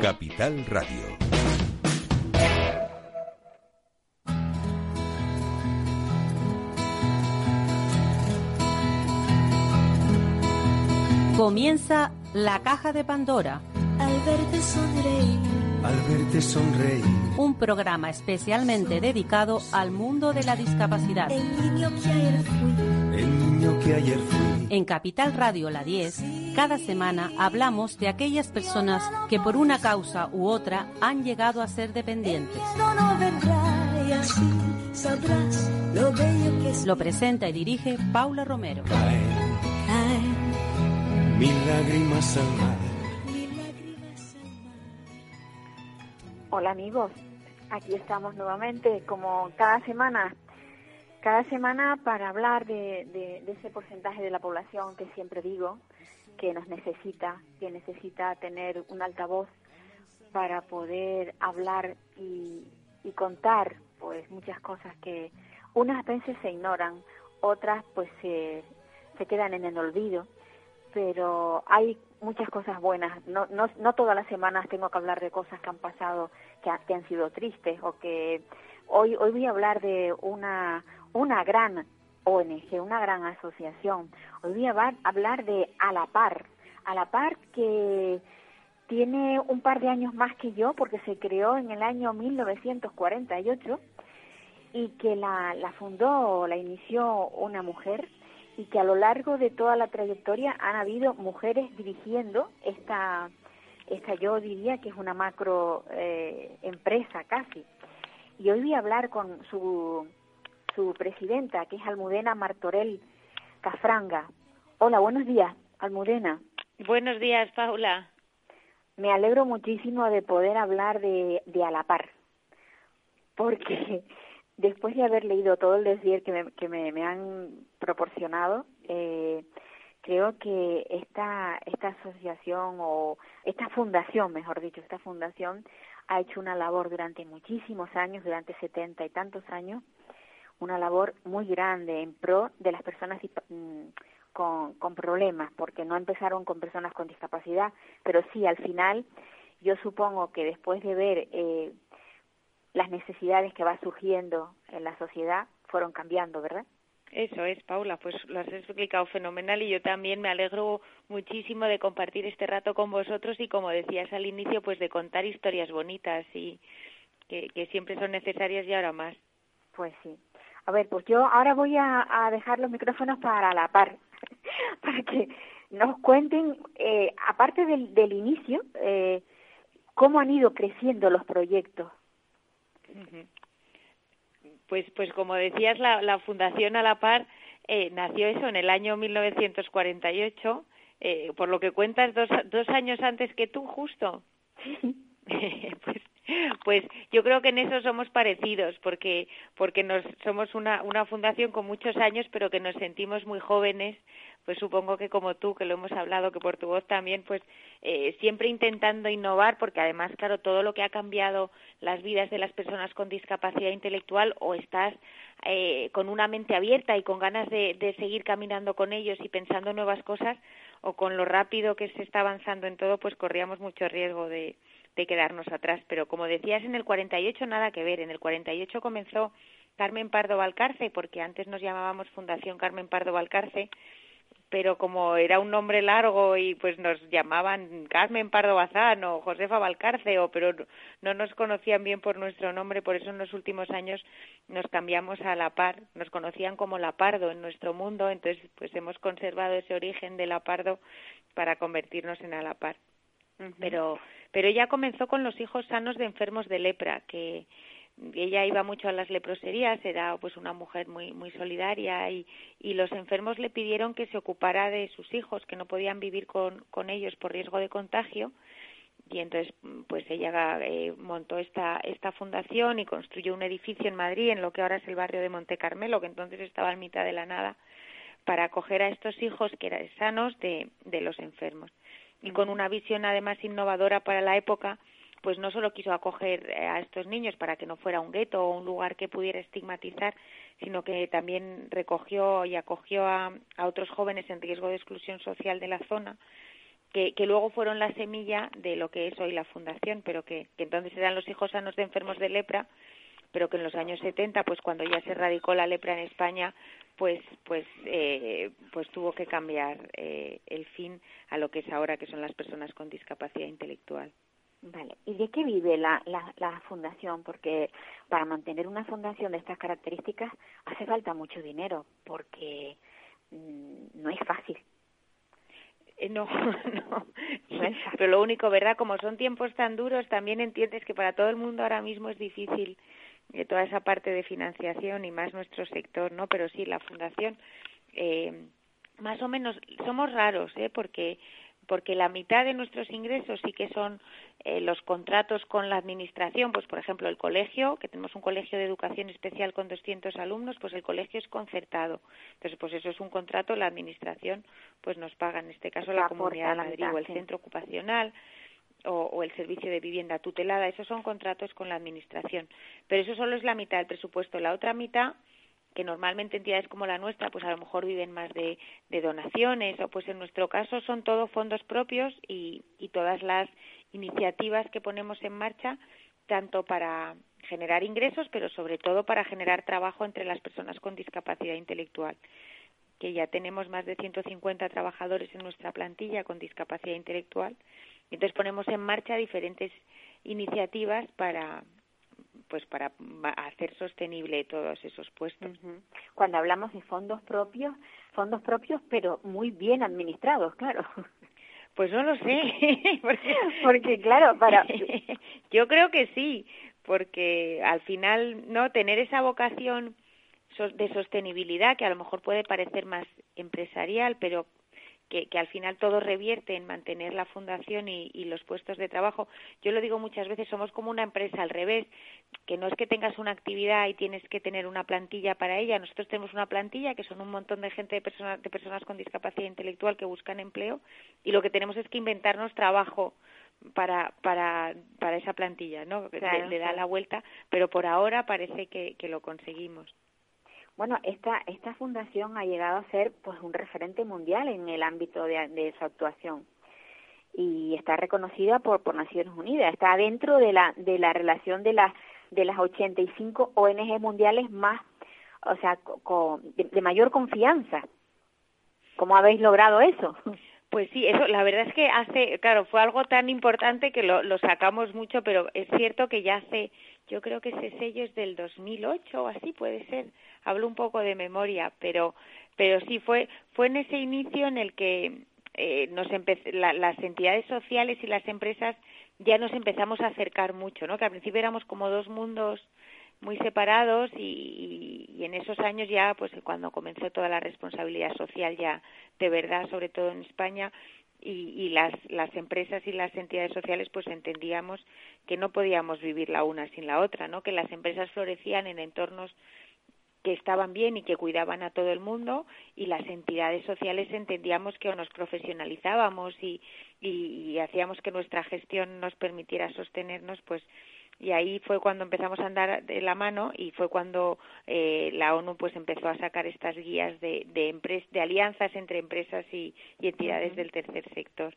Capital Radio. Comienza la caja de Pandora. Al verte sonreír. Al verte sonreír. Un programa especialmente dedicado al mundo de la discapacidad. El niño que ayer fui. El niño que ayer fui. En Capital Radio La 10, cada semana hablamos de aquellas personas que por una causa u otra han llegado a ser dependientes. Lo presenta y dirige Paula Romero. Hola amigos, aquí estamos nuevamente como cada semana, cada semana para hablar de, de- ese porcentaje de la población que siempre digo que nos necesita, que necesita tener un altavoz para poder hablar y, y contar pues muchas cosas que unas veces se ignoran, otras pues se, se quedan en el olvido pero hay muchas cosas buenas. No, no, no todas las semanas tengo que hablar de cosas que han pasado, que, que han sido tristes o que hoy hoy voy a hablar de una una gran ONG, una gran asociación. Hoy voy a hablar, de A la Par. A la Par que tiene un par de años más que yo porque se creó en el año 1948 y que la, la fundó, la inició una mujer y que a lo largo de toda la trayectoria han habido mujeres dirigiendo esta, esta yo diría que es una macro eh, empresa casi. Y hoy voy a hablar con su, su presidenta, que es Almudena Martorell Cafranga. Hola, buenos días, Almudena. Buenos días, Paula. Me alegro muchísimo de poder hablar de, de a la par, porque después de haber leído todo el que me, que me, me han proporcionado, eh, creo que esta, esta asociación o esta fundación, mejor dicho, esta fundación ha hecho una labor durante muchísimos años, durante setenta y tantos años, una labor muy grande en pro de las personas mm, con, con problemas, porque no empezaron con personas con discapacidad, pero sí, al final, yo supongo que después de ver eh, las necesidades que va surgiendo en la sociedad, fueron cambiando, ¿verdad? Eso es, Paula, pues lo has explicado fenomenal y yo también me alegro muchísimo de compartir este rato con vosotros y como decías al inicio, pues de contar historias bonitas y que, que siempre son necesarias y ahora más. Pues sí. A ver, pues yo ahora voy a, a dejar los micrófonos para la par, para que nos cuenten, eh, aparte del, del inicio, eh, cómo han ido creciendo los proyectos. Pues, pues como decías, la, la Fundación A la Par eh, nació eso en el año 1948, eh, por lo que cuentas dos, dos años antes que tú, justo. pues, pues yo creo que en eso somos parecidos, porque porque nos somos una una fundación con muchos años, pero que nos sentimos muy jóvenes. Pues supongo que como tú, que lo hemos hablado, que por tu voz también, pues eh, siempre intentando innovar, porque además, claro, todo lo que ha cambiado las vidas de las personas con discapacidad intelectual, o estás eh, con una mente abierta y con ganas de, de seguir caminando con ellos y pensando nuevas cosas, o con lo rápido que se está avanzando en todo, pues corríamos mucho riesgo de, de quedarnos atrás. Pero como decías, en el 48 nada que ver. En el 48 comenzó Carmen Pardo Valcarce, porque antes nos llamábamos Fundación Carmen Pardo Valcarce, pero como era un nombre largo y pues nos llamaban Carmen Pardo Bazán o Josefa Valcarce, o, pero no- no nos conocían bien por nuestro nombre, por eso en los últimos años nos cambiamos a La Par, nos conocían como La Pardo en nuestro mundo, entonces pues hemos conservado ese origen de La Pardo para convertirnos en A La Par pero pero ella comenzó con los hijos sanos de enfermos de lepra que ella iba mucho a las leproserías era pues una mujer muy muy solidaria y los enfermos le pidieron que se ocupara de sus hijos que no podían vivir con con ellos por riesgo de contagio. Y entonces pues ella eh, montó esta esta fundación y construyó un edificio en Madrid en lo que ahora es el barrio de Monte Carmelo que entonces estaba en mitad de la nada para acoger a estos hijos que eran sanos de de los enfermos y con una visión además innovadora para la época, pues no solo quiso acoger eh, a estos niños para que no fuera un gueto o un lugar que pudiera estigmatizar, sino que también recogió y acogió a, a otros jóvenes en riesgo de exclusión social de la zona que, que, luego fueron la semilla de lo que es hoy la fundación, pero que, que entonces eran los hijos sanos de enfermos de lepra, pero que en los años 70, pues cuando ya se erradicó la lepra en España, pues pues eh, pues tuvo que cambiar eh, el fin a lo que es ahora, que son las personas con discapacidad intelectual. Vale, ¿y de qué vive la, la, la fundación? Porque para mantener una fundación de estas características hace falta mucho dinero, porque mm, no es fácil. Eh, no, no, pero lo único, ¿verdad? Como son tiempos tan duros, también entiendes que para todo el mundo ahora mismo es difícil de toda esa parte de financiación y más nuestro sector, ¿no? Pero sí, la fundación, eh, más o menos, somos raros, ¿eh? Porque porque la mitad de nuestros ingresos sí que son eh, los contratos con la administración, pues por ejemplo el colegio, que tenemos un colegio de educación especial con 200 alumnos, pues el colegio es concertado. Entonces, pues eso es un contrato, la administración pues nos paga, en este caso la, Comunidad de Madrid o el centro ocupacional o, el servicio de vivienda tutelada, esos son contratos con la Administración. Pero eso solo es la mitad del presupuesto. La otra mitad, que normalmente entidades como la nuestra, pues a lo mejor viven más de, donaciones, o pues en nuestro caso son todos fondos propios y, y todas las iniciativas que ponemos en marcha, tanto para generar ingresos, pero sobre todo para generar trabajo entre las personas con discapacidad intelectual que ya tenemos más de 150 trabajadores en nuestra plantilla con discapacidad intelectual entonces ponemos en marcha diferentes iniciativas para pues para hacer sostenible todos esos puestos. Cuando hablamos de fondos propios, fondos propios pero muy bien administrados, claro. Pues no lo sé, porque, claro, para yo creo que sí, porque al final no tener esa vocación de sostenibilidad que a lo mejor puede parecer más empresarial, pero que, que, al final todo revierte en mantener la fundación y, y, los puestos de trabajo. Yo lo digo muchas veces, somos como una empresa al revés, que no es que tengas una actividad y tienes que tener una plantilla para ella. Nosotros tenemos una plantilla que son un montón de gente, de personas, de personas con discapacidad intelectual que buscan empleo y lo que tenemos es que inventarnos trabajo para para para esa plantilla, ¿no? le, da la vuelta, pero por ahora parece que, que lo conseguimos. Bueno, esta, esta fundación ha llegado a ser pues un referente mundial en el ámbito de, de su actuación y está reconocida por, por Naciones Unidas. Está dentro de la, de la relación de las, de las 85 ONG mundiales más, o sea, de, mayor confianza. ¿Cómo habéis logrado eso? Pues sí, eso, la verdad es que hace, claro, fue algo tan importante que lo, lo sacamos mucho, pero es cierto que ya hace, yo creo que ese sello es del 2008 o así, puede ser, hablo un poco de memoria, pero, pero sí fue, fue en ese inicio en el que eh, nos las entidades sociales y las empresas ya nos empezamos a acercar mucho, ¿no? Que al principio éramos como dos mundos muy separados y, y, en esos años ya, pues cuando comenzó toda la responsabilidad social ya de verdad, sobre todo en España, y, y las, las empresas y las entidades sociales pues entendíamos que no podíamos vivir la una sin la otra, ¿no? Que las empresas florecían en entornos que estaban bien y que cuidaban a todo el mundo y las entidades sociales entendíamos que nos profesionalizábamos y, y, hacíamos que nuestra gestión nos permitiera sostenernos pues y ahí fue cuando empezamos a andar de la mano y fue cuando eh, la ONU pues empezó a sacar estas guías de de, de alianzas entre empresas y, y entidades del tercer sector.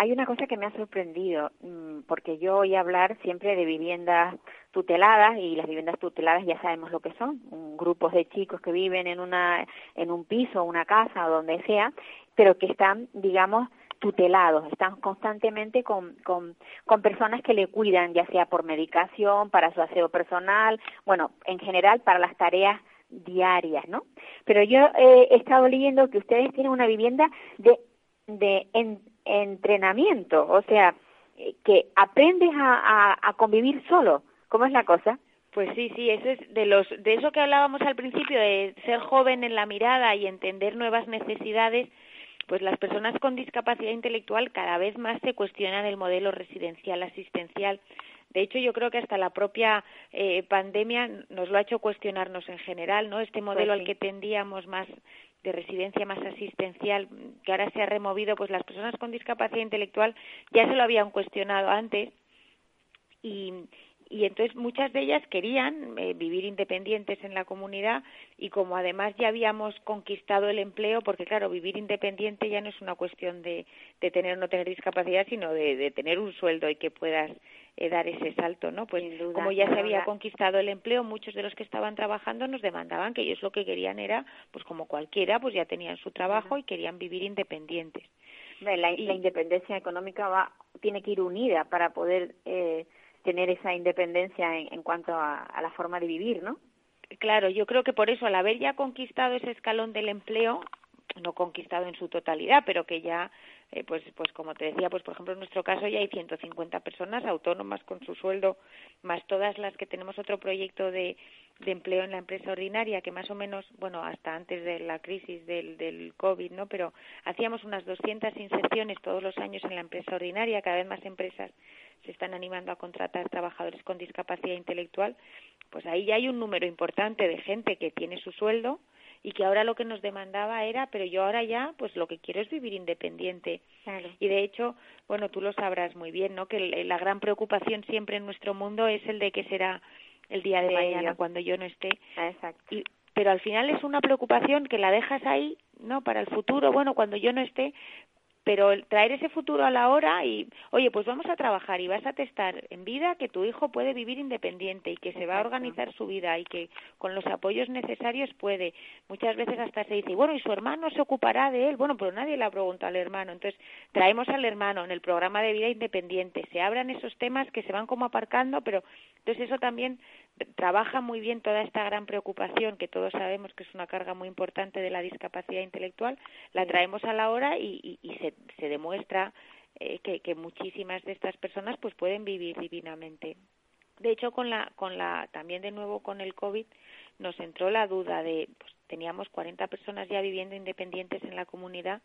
Hay una cosa que me ha sorprendido, mm, porque yo oí hablar siempre de viviendas tuteladas y las viviendas tuteladas ya sabemos lo que son, grupos de chicos que viven en una en un piso, una casa o donde sea, pero que están, digamos, tutelados, están constantemente con, con, con personas que le cuidan, ya sea por medicación, para su aseo personal, bueno, en general para las tareas diarias, ¿no? Pero yo he estado leyendo que ustedes tienen una vivienda de, de en, entrenamiento, o sea, eh, que aprendes a, a, convivir solo. ¿Cómo es la cosa? Pues sí, sí, eso es de los de eso que hablábamos al principio de ser joven en la mirada y entender nuevas necesidades, pues las personas con discapacidad intelectual cada vez más se cuestionan el modelo residencial asistencial. De hecho, yo creo que hasta la propia eh, pandemia nos lo ha hecho cuestionarnos en general, ¿no? Este modelo pues al que tendíamos más de residencia más asistencial que ahora se ha removido, pues las personas con discapacidad intelectual ya se lo habían cuestionado antes y, y entonces muchas de ellas querían eh, vivir independientes en la comunidad y como además ya habíamos conquistado el empleo, porque claro, vivir independiente ya no es una cuestión de, de tener o no tener discapacidad, sino de, de tener un sueldo y que puedas eh, dar ese salto, ¿no? Pues como ya se había conquistado el empleo, muchos de los que estaban trabajando nos demandaban que ellos lo que querían era, pues como cualquiera, pues ya tenían su trabajo y querían vivir independientes. La, la, independencia económica va tiene que ir unida para poder eh, tener esa independencia en, en cuanto a, a la forma de vivir, ¿no? Claro, yo creo que por eso, al haber ya conquistado ese escalón del empleo, no conquistado en su totalidad, pero que ya eh, pues, pues como te decía, pues por ejemplo en nuestro caso ya hay 150 personas autónomas con su sueldo, más todas las que tenemos otro proyecto de, de empleo en la empresa ordinaria, que más o menos, bueno, hasta antes de la crisis del, del COVID, ¿no? Pero hacíamos unas 200 inserciones todos los años en la empresa ordinaria, cada vez más empresas se están animando a contratar trabajadores con discapacidad intelectual, pues ahí ya hay un número importante de gente que tiene su sueldo, y que ahora lo que nos demandaba era, pero yo ahora ya, pues lo que quiero es vivir independiente. Y de hecho, bueno, tú lo sabrás muy bien, ¿no? Que la gran preocupación siempre en nuestro mundo es el de que será el día de mañana cuando yo no esté. Exacto. Y, pero al final es una preocupación que la dejas ahí, ¿no? Para el futuro, bueno, cuando yo no esté, pero traer ese futuro a la hora y, oye, pues vamos a trabajar y vas a testar en vida que tu hijo puede vivir independiente y que se va a organizar su vida y que con los apoyos necesarios puede. Muchas veces hasta se dice, bueno, y su hermano se ocupará de él. Bueno, pero nadie le ha preguntado al hermano. Entonces, traemos al hermano en el programa de vida independiente. Se abran esos temas que se van como aparcando, pero entonces eso también trabaja muy bien toda esta gran preocupación que todos sabemos que es una carga muy importante de la discapacidad intelectual, la traemos a la hora y, y, se, se, demuestra eh, que, muchísimas de estas personas pues pueden vivir divinamente. De hecho, con la, con la, también de nuevo con el COVID nos entró la duda de, pues teníamos 40 personas ya viviendo independientes en la comunidad,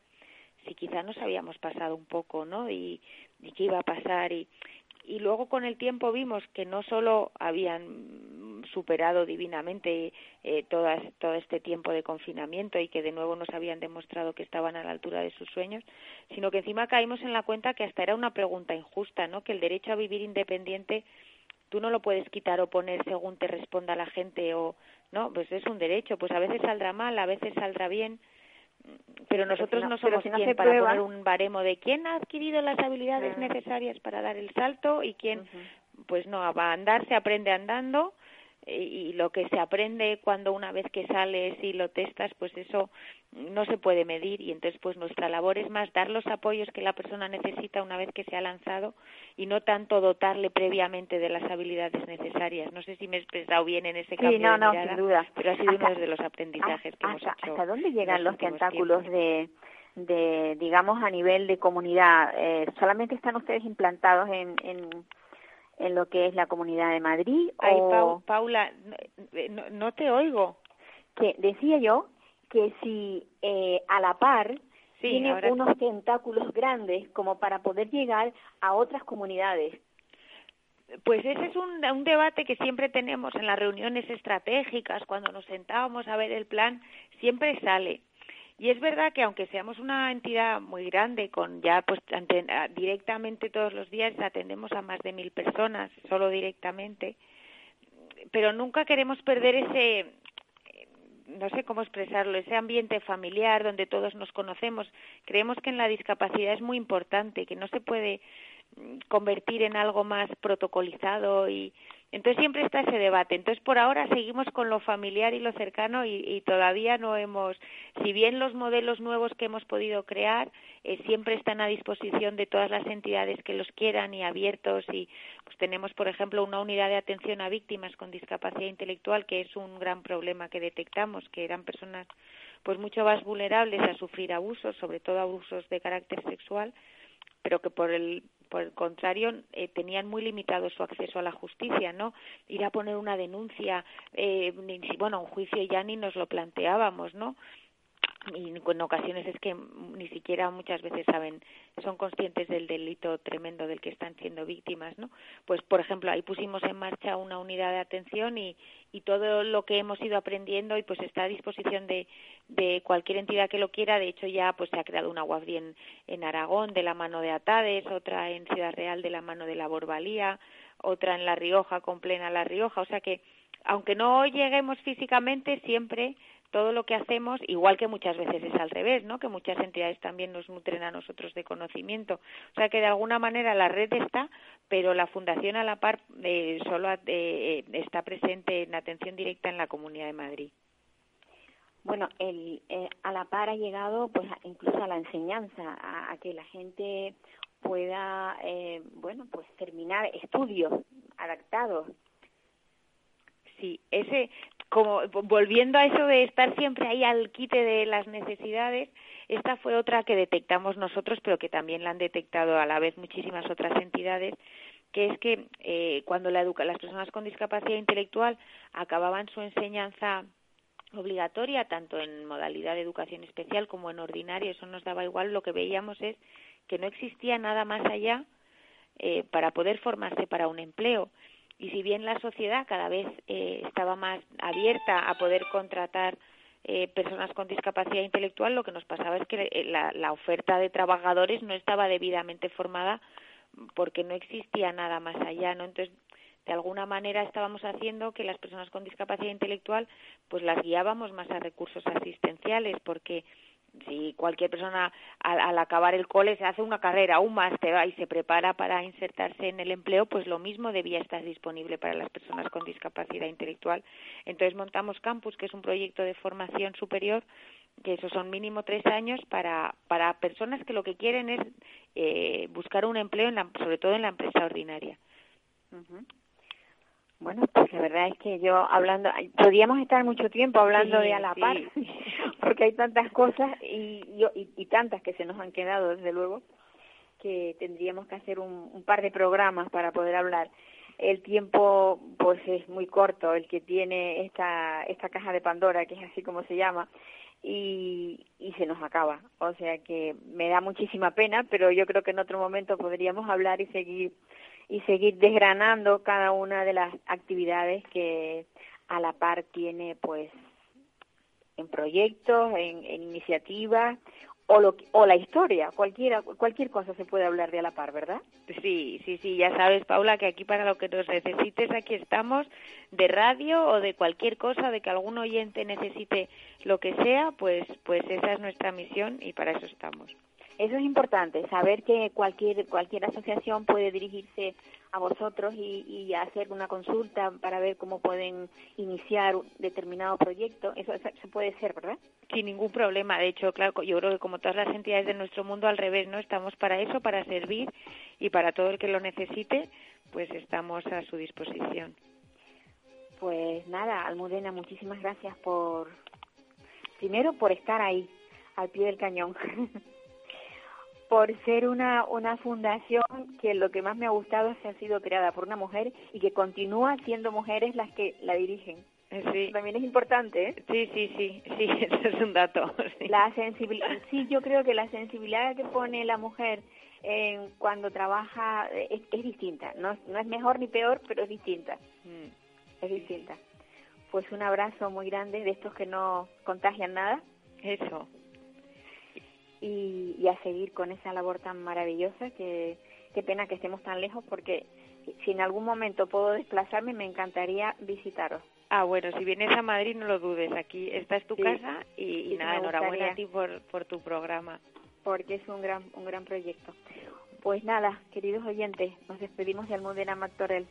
si quizá nos habíamos pasado un poco, ¿no? Y, y qué iba a pasar y y luego con el tiempo vimos que no solo habían superado divinamente eh, todo este tiempo de confinamiento y que de nuevo nos habían demostrado que estaban a la altura de sus sueños, sino que encima caímos en la cuenta que hasta era una pregunta injusta, ¿no? Que el derecho a vivir independiente tú no lo puedes quitar o poner según te responda la gente o no, pues es un derecho, pues a veces saldrá mal, a veces saldrá bien pero nosotros no, somos quien para poner un baremo de quién ha adquirido las habilidades necesarias para dar el salto y quién pues no va a andar se aprende andando y lo que se aprende cuando una vez que sales y lo testas, pues eso no se puede medir y entonces pues nuestra labor es más dar los apoyos que la persona necesita una vez que se ha lanzado y no tanto dotarle previamente de las habilidades necesarias. No sé si me he expresado bien en ese cambio no, de mirada, sin duda. pero ha sido uno de los aprendizajes que hemos hecho. ¿Hasta dónde llegan los, tentáculos de de digamos a nivel de comunidad? Eh, ¿Solamente están ustedes implantados en, en en lo que es la Comunidad de Madrid. Ay, Paula, no, te oigo. Que decía yo que si eh, a la par tiene unos tentáculos grandes como para poder llegar a otras comunidades. Pues ese es un, un debate que siempre tenemos en las reuniones estratégicas, cuando nos sentábamos a ver el plan, siempre sale y es verdad que aunque seamos una entidad muy grande, con ya pues directamente todos los días atendemos a más de mil personas, solo directamente, pero nunca queremos perder ese, no sé cómo expresarlo, ese ambiente familiar donde todos nos conocemos. Creemos que en la discapacidad es muy importante, que no se puede convertir en algo más protocolizado y entonces siempre está ese debate. Entonces por ahora seguimos con lo familiar y lo cercano y, todavía no hemos, si bien los modelos nuevos que hemos podido crear eh, siempre están a disposición de todas las entidades que los quieran y abiertos y pues tenemos por ejemplo una unidad de atención a víctimas con discapacidad intelectual que es un gran problema que detectamos que eran personas pues mucho más vulnerables a sufrir abusos, sobre todo abusos de carácter sexual pero que por el por el contrario eh, tenían muy limitado su acceso a la justicia no ir a poner una denuncia eh, bueno un juicio ya ni nos lo planteábamos no y en ocasiones es que ni siquiera muchas veces saben son conscientes del delito tremendo del que están siendo víctimas no pues por ejemplo ahí pusimos en marcha una unidad de atención y, y todo lo que hemos ido aprendiendo y pues está a disposición de, de cualquier entidad que lo quiera. De hecho ya pues se ha creado una UAFDI en, en Aragón de la mano de Atades otra en Ciudad Real de la mano de la Borbalía otra en La Rioja con plena La Rioja. O sea que aunque no lleguemos físicamente siempre todo lo que hacemos, igual que muchas veces es al revés, ¿no? Que muchas entidades también nos nutren a nosotros de conocimiento. O sea que de alguna manera la red está, pero la Fundación a la par eh, solo eh, está presente en atención directa en la Comunidad de Madrid. Bueno, el, eh, a la par ha llegado pues incluso a la enseñanza, a, que la gente pueda, eh, bueno, pues terminar estudios adaptados sí, ese como volviendo a eso de estar siempre ahí al quite de las necesidades, esta fue otra que detectamos nosotros, pero que también la han detectado a la vez muchísimas otras entidades, que es que eh, cuando la educa las personas con discapacidad intelectual acababan su enseñanza obligatoria, tanto en modalidad de educación especial como en ordinaria, eso nos daba igual, lo que veíamos es que no existía nada más allá eh, para poder formarse para un empleo y si bien la sociedad cada vez eh, estaba más abierta a poder contratar eh, personas con discapacidad intelectual, lo que nos pasaba es que eh, la, la oferta de trabajadores no estaba debidamente formada porque no existía nada más allá, ¿no? Entonces, de alguna manera estábamos haciendo que las personas con discapacidad intelectual pues las guiábamos más a recursos asistenciales porque si cualquier persona al, acabar el cole se hace una carrera, un máster y se prepara para insertarse en el empleo, pues lo mismo debía estar disponible para las personas con discapacidad intelectual. Entonces montamos Campus, que es un proyecto de formación superior, que esos son mínimo tres años para, para personas que lo que quieren es eh, buscar un empleo, en la, sobre todo en la empresa ordinaria. Bueno, pues la verdad es que yo hablando, podríamos estar mucho tiempo hablando de a la par, porque hay tantas cosas y, y, y, tantas que se nos han quedado, desde luego, que tendríamos que hacer un, un, par de programas para poder hablar. El tiempo, pues, es muy corto, el que tiene esta, esta caja de Pandora, que es así como se llama, y, se nos acaba. O sea que me da muchísima pena, pero yo creo que en otro momento podríamos hablar y seguir y seguir desgranando cada una de las actividades que a la par tiene pues en proyectos, en iniciativas o, lo, o la historia, cualquiera, cualquier cosa se puede hablar de a la par, ¿verdad? Sí, sí, sí, ya sabes, Paula, que aquí para lo que nos necesites, aquí estamos, de radio o de cualquier cosa, de que algún oyente necesite lo que sea, pues, pues esa es nuestra misión y para eso estamos. Eso es importante, saber que cualquier cualquier asociación puede dirigirse a vosotros y, y hacer una consulta para ver cómo pueden iniciar un determinado proyecto. Eso se puede ser, ¿verdad? Sin ningún problema. De hecho, claro, yo creo que como todas las entidades de nuestro mundo, al revés, ¿no? Estamos para eso, para servir y para todo el que lo necesite, pues estamos a su disposición. Pues nada, Almudena, muchísimas gracias por, primero, por estar ahí, al pie del cañón. por ser una, una fundación que lo que más me ha gustado es que ha sido creada por una mujer y que continúa siendo mujeres las que la dirigen. Sí. También es importante, ¿eh? Sí, sí, sí, sí, eso es un dato. Sí. La sensibilidad, sí, yo creo que la sensibilidad que pone la mujer en cuando trabaja es, es distinta. No, no es mejor ni peor, pero es distinta. Mm. Es distinta. Pues un abrazo muy grande de estos que no contagian nada. Eso y, y, a seguir con esa labor tan maravillosa que qué pena que estemos tan lejos porque si en algún momento puedo desplazarme me encantaría visitaros. Ah, bueno, si vienes a Madrid no lo dudes, aquí esta es tu sí, casa y, y nada, enhorabuena a ti por, por tu programa. Porque es un gran, un gran proyecto. Pues nada, queridos oyentes, nos despedimos de Almudena Mactorel.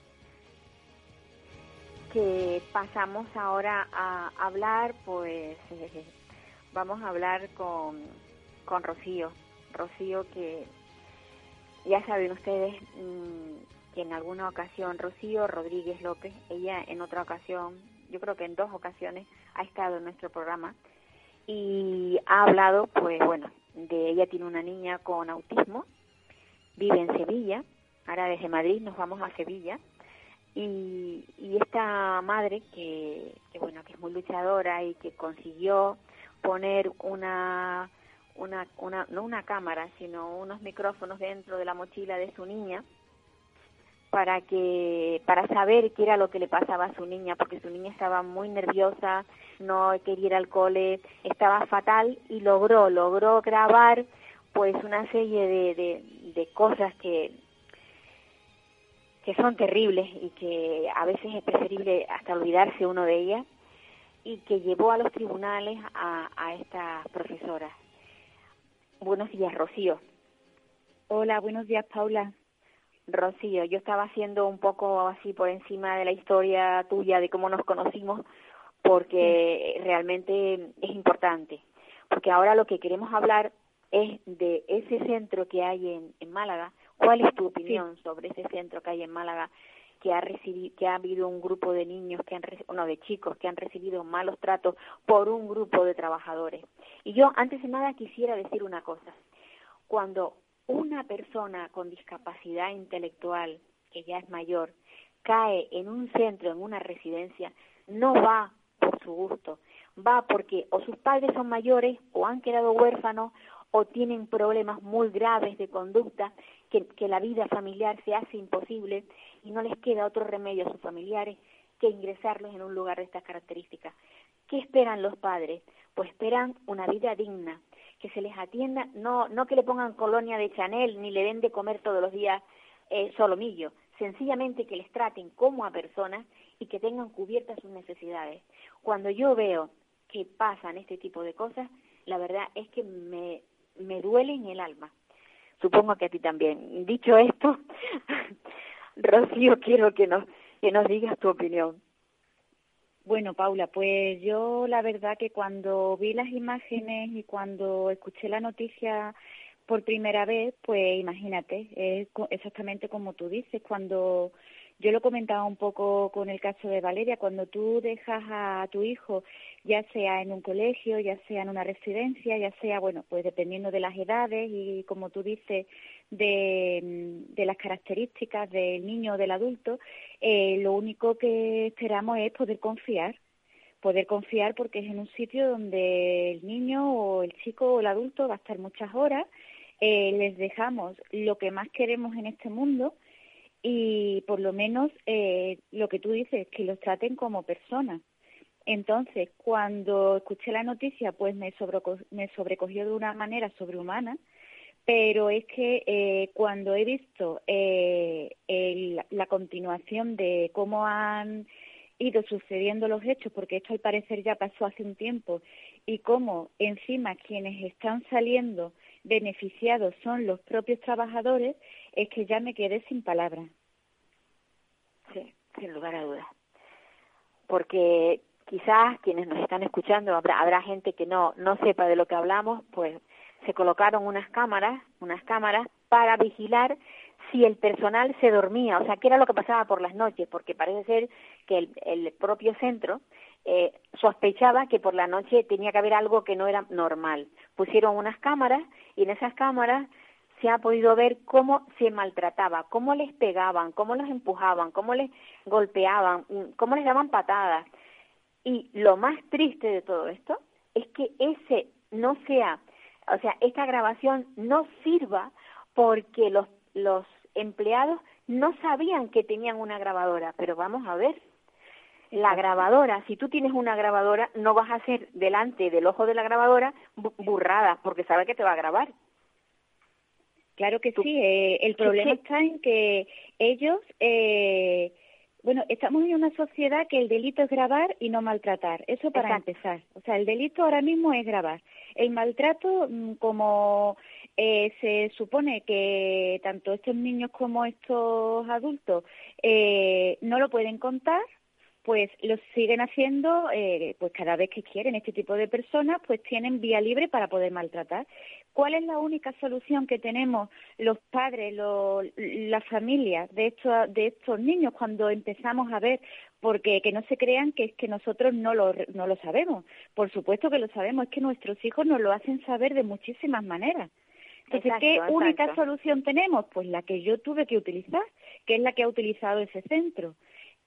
Que pasamos ahora a hablar, pues eh, vamos a hablar con con Rocío. Rocío que ya saben ustedes mmm, que en alguna ocasión Rocío Rodríguez López, ella en otra ocasión, yo creo que en dos ocasiones ha estado en nuestro programa y ha hablado, pues bueno, de ella tiene una niña con autismo, vive en Sevilla, ahora desde Madrid nos vamos a Sevilla y, y esta madre que, que bueno que es muy luchadora y que consiguió poner una, una, una, no una cámara, sino unos micrófonos dentro de la mochila de su niña para que para saber qué era lo que le pasaba a su niña porque su niña estaba muy nerviosa no quería ir al cole estaba fatal y logró logró grabar pues una serie de, de, de cosas que que son terribles y que a veces es preferible hasta olvidarse uno de ellas y que llevó a los tribunales a, a esta profesora. Buenos días, Rocío. Hola, buenos días, Paula. Rocío, yo estaba haciendo un poco así por encima de la historia tuya, de cómo nos conocimos, porque realmente es importante. Porque ahora lo que queremos hablar es de ese centro que hay en, en Málaga. ¿Cuál es tu opinión sobre ese centro que hay en Málaga que ha recibido, que ha habido un grupo de niños que han no de chicos que han recibido malos tratos por un grupo de trabajadores? Y yo antes de nada quisiera decir una cosa. Cuando una persona con discapacidad intelectual, que ya es mayor, cae en un centro, en una residencia, no va por su gusto, va porque o sus padres son mayores o han quedado huérfanos o tienen problemas muy graves de conducta que, la vida familiar se hace imposible y no les queda otro remedio a sus familiares que ingresarlos en un lugar de estas características. ¿Qué esperan los padres? Pues esperan una vida digna, que se les atienda, no, no que le pongan colonia de Chanel ni le den de comer todos los días eh, solomillo, sencillamente que les traten como a personas y que tengan cubiertas sus necesidades. Cuando yo veo que pasan este tipo de cosas, la verdad es que me, me duele en el alma. Supongo que a ti también. Dicho esto, Rocío, quiero que nos, que nos digas tu opinión. Bueno, Paula, pues yo la verdad que cuando vi las imágenes y cuando escuché la noticia por primera vez, pues imagínate, es exactamente como tú dices, cuando yo lo comentaba un poco con el caso de Valeria, cuando tú dejas a tu hijo, ya sea en un colegio, ya sea en una residencia, ya sea, bueno, pues dependiendo de las edades y como tú dices, de, mm, las características del niño o del adulto, eh, lo único que esperamos es poder confiar, poder confiar porque es en un sitio donde el niño o el chico o el adulto va a estar muchas horas, eh, les dejamos lo que más queremos en este mundo y por lo menos eh, lo que tú dices, que los traten como personas. Entonces, cuando escuché la noticia, pues me, me sobrecogió de una manera sobrehumana, pero es que eh, cuando he visto eh, el, la continuación de cómo han ido sucediendo los hechos, porque esto al parecer ya pasó hace un tiempo, y cómo encima quienes están saliendo beneficiados son los propios trabajadores, es que ya me quedé sin palabras. Sí, sin lugar a dudas. Porque quizás quienes nos están escuchando, habrá, habrá gente que no, no sepa de lo que hablamos, pues se colocaron unas cámaras, unas cámaras para vigilar si el personal se dormía, o sea, qué era lo que pasaba por las noches, porque parece ser que el, el propio centro eh, sospechaba que por la noche tenía que haber algo que no era normal. Pusieron unas cámaras y en esas cámaras se ha podido ver cómo se maltrataba, cómo les pegaban, cómo los empujaban, cómo les golpeaban, cómo les daban patadas. Y lo más triste de todo esto es que ese no sea o sea, esta grabación no sirva porque los, los empleados no sabían que tenían una grabadora, pero vamos a ver, la grabadora, si tú tienes una grabadora, no vas a hacer delante del ojo de la grabadora burrada, porque sabe que te va a grabar. Claro que sí, eh, el problema está en que ellos, eh, bueno, estamos en una sociedad que el delito es grabar y no maltratar, eso para empezar. O sea, el delito ahora mismo es grabar. El maltrato, mm, como eh, se supone que tanto estos niños como estos adultos eh, no lo pueden contar, pues lo siguen haciendo eh, pues cada vez que quieren. Este tipo de personas pues tienen vía libre para poder maltratar. ¿Cuál es la única solución que tenemos los padres, los, las familias de estos, de estos niños cuando empezamos a ver porque que no se crean que es que nosotros no lo, no lo sabemos. Por supuesto que lo sabemos, es que nuestros hijos nos lo hacen saber de muchísimas maneras. Entonces, ¿qué única solución tenemos? Pues la que yo tuve que utilizar, que es la que ha utilizado ese centro,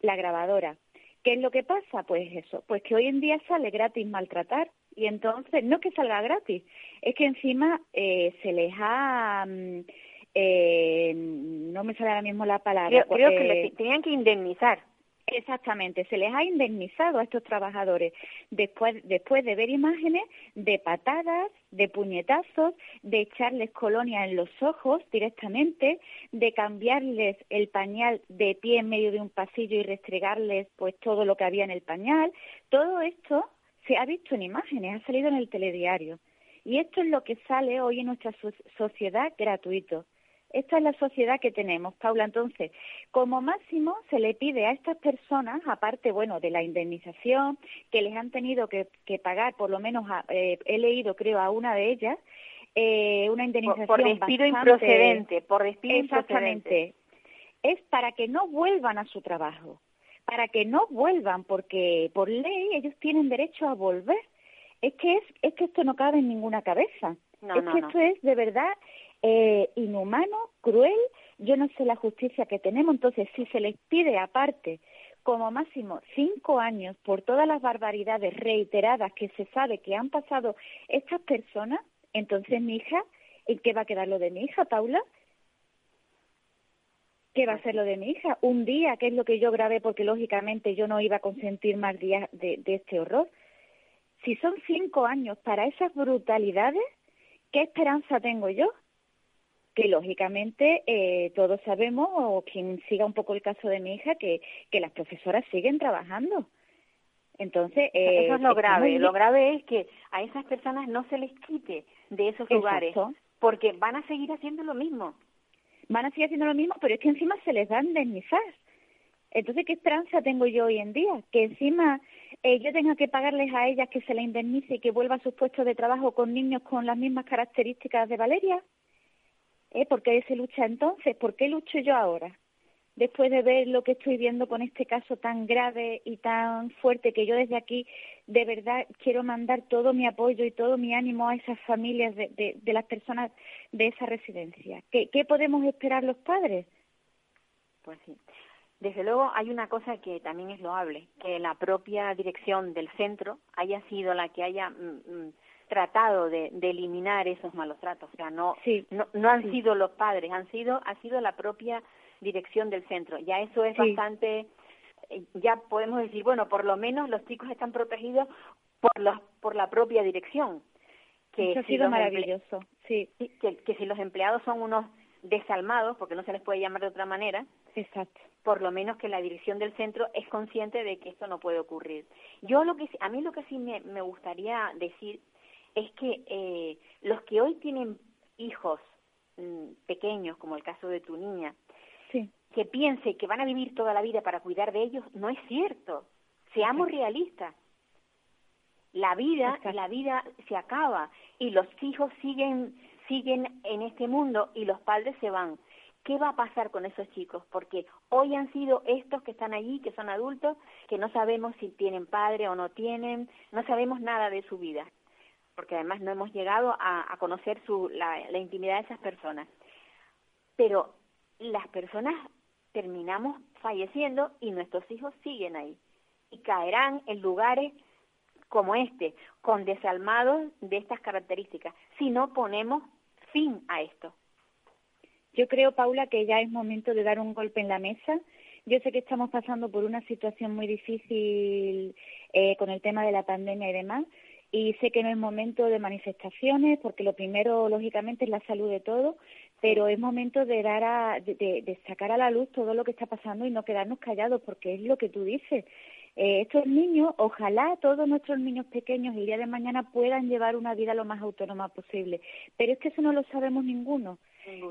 la grabadora. ¿Qué es lo que pasa? Pues eso, pues que hoy en día sale gratis maltratar Y entonces, no que salga gratis, es que encima eh, se les ha... mm, eh, no me sale ahora mismo la palabra. Creo, creo que eh, le tenían que indemnizar. Exactamente, se les ha indemnizado a estos trabajadores después, después de ver imágenes de patadas, de puñetazos, de echarles colonia en los ojos directamente, de cambiarles el pañal de pie en medio de un pasillo y restregarles pues todo lo que había en el pañal. Todo esto se ha visto en imágenes, ha salido en el telediario. Y esto es lo que sale hoy en nuestra so- sociedad gratuito. Esta es la sociedad que tenemos, Paula. Entonces, como máximo se le pide a estas personas, aparte, bueno, de la indemnización que les han tenido que, que pagar, por lo menos a- eh, he leído, creo, a una de ellas, eh, una indemnización por despido bastante- improcedente, por despido improcedente. Exactamente. Es para que no vuelvan a su trabajo, para que no vuelvan, porque por ley ellos tienen derecho a volver. Es que es, es que esto no cabe en ninguna cabeza. No, es no, que no. esto es de verdad eh, inhumano, cruel. Yo no sé la justicia que tenemos. Entonces, si se les pide aparte como máximo cinco años por todas las barbaridades reiteradas que se sabe que han pasado estas personas, entonces mi hija, ¿en qué va a quedar lo de mi hija, Paula? ¿Qué va a ser lo de mi hija? Un día, que es lo que yo grabé, porque lógicamente yo no iba a consentir más días de, de este horror. Si son cinco años para esas brutalidades, ¿qué esperanza tengo yo? Que lógicamente eh, todos sabemos, o quien siga un poco el caso de mi hija, que, que las profesoras siguen trabajando. Entonces, eh, Eso es lo grave. Lo grave es que a esas personas no se les quite de esos lugares, porque van a seguir haciendo lo mismo. van a seguir haciendo lo mismo, pero es que encima se les da a indemnizar. Entonces, ¿qué esperanza tengo yo hoy en día? Que encima eh, yo tenga que pagarles a ellas que se les indemnice y que vuelva a sus puestos de trabajo con niños con las mismas características de Valeria. ¿Eh? ¿Por qué se lucha entonces? ¿Por qué lucho yo ahora? Después de ver lo que estoy viendo con este caso tan grave y tan fuerte que yo desde aquí de verdad quiero mandar todo mi apoyo y todo mi ánimo a esas familias de, de, de las personas de esa residencia. ¿Qué, ¿Qué podemos esperar los padres? Pues sí. Desde luego hay una cosa que también es loable, que la propia dirección del centro haya sido la que haya mm, mm, tratado de, de eliminar esos malos tratos. O sea, no, Sí, no, no han sí. sido los padres, han sido, ha sido la propia dirección del centro. Ya eso es Sí. bastante, eh, ya podemos decir, bueno, por lo menos los chicos están protegidos por los, por la propia dirección. Que Eso ha si sido maravilloso, sí, que, que si los empleados son unos desalmados, porque no se les puede llamar de otra manera, exacto. por lo menos que la dirección del centro es consciente de que esto no puede ocurrir. Yo lo que a mí lo que sí me, me gustaría decir es que eh, los que hoy tienen hijos mm, pequeños, como el caso de tu niña, Sí, que piense que van a vivir toda la vida para cuidar de ellos, no es cierto. Seamos realistas. La vida, Exacto. la vida se acaba y los hijos siguen, siguen en este mundo y los padres se van. ¿Qué va a pasar con esos chicos? Porque hoy han sido estos que están allí, que son adultos, que no sabemos si tienen padre o no tienen, no sabemos nada de su vida, porque además no hemos llegado a, conocer su, la, la intimidad de esas personas. Pero las personas terminamos falleciendo y nuestros hijos siguen ahí y caerán en lugares como este, con desalmados de estas características, si no ponemos fin a esto. Yo creo, Paula, que ya es momento de dar un golpe en la mesa. Yo sé que estamos pasando por una situación muy difícil eh, con el tema de la pandemia y demás, y sé que no es momento de manifestaciones, porque lo primero, lógicamente, es la salud de todos, pero es momento de dar a, de, sacar a la luz todo lo que está pasando y no quedarnos callados, porque es lo que tú dices. Eh, estos niños, ojalá todos nuestros niños pequeños el día de mañana puedan llevar una vida lo más autónoma posible, pero es que eso no lo sabemos ninguno.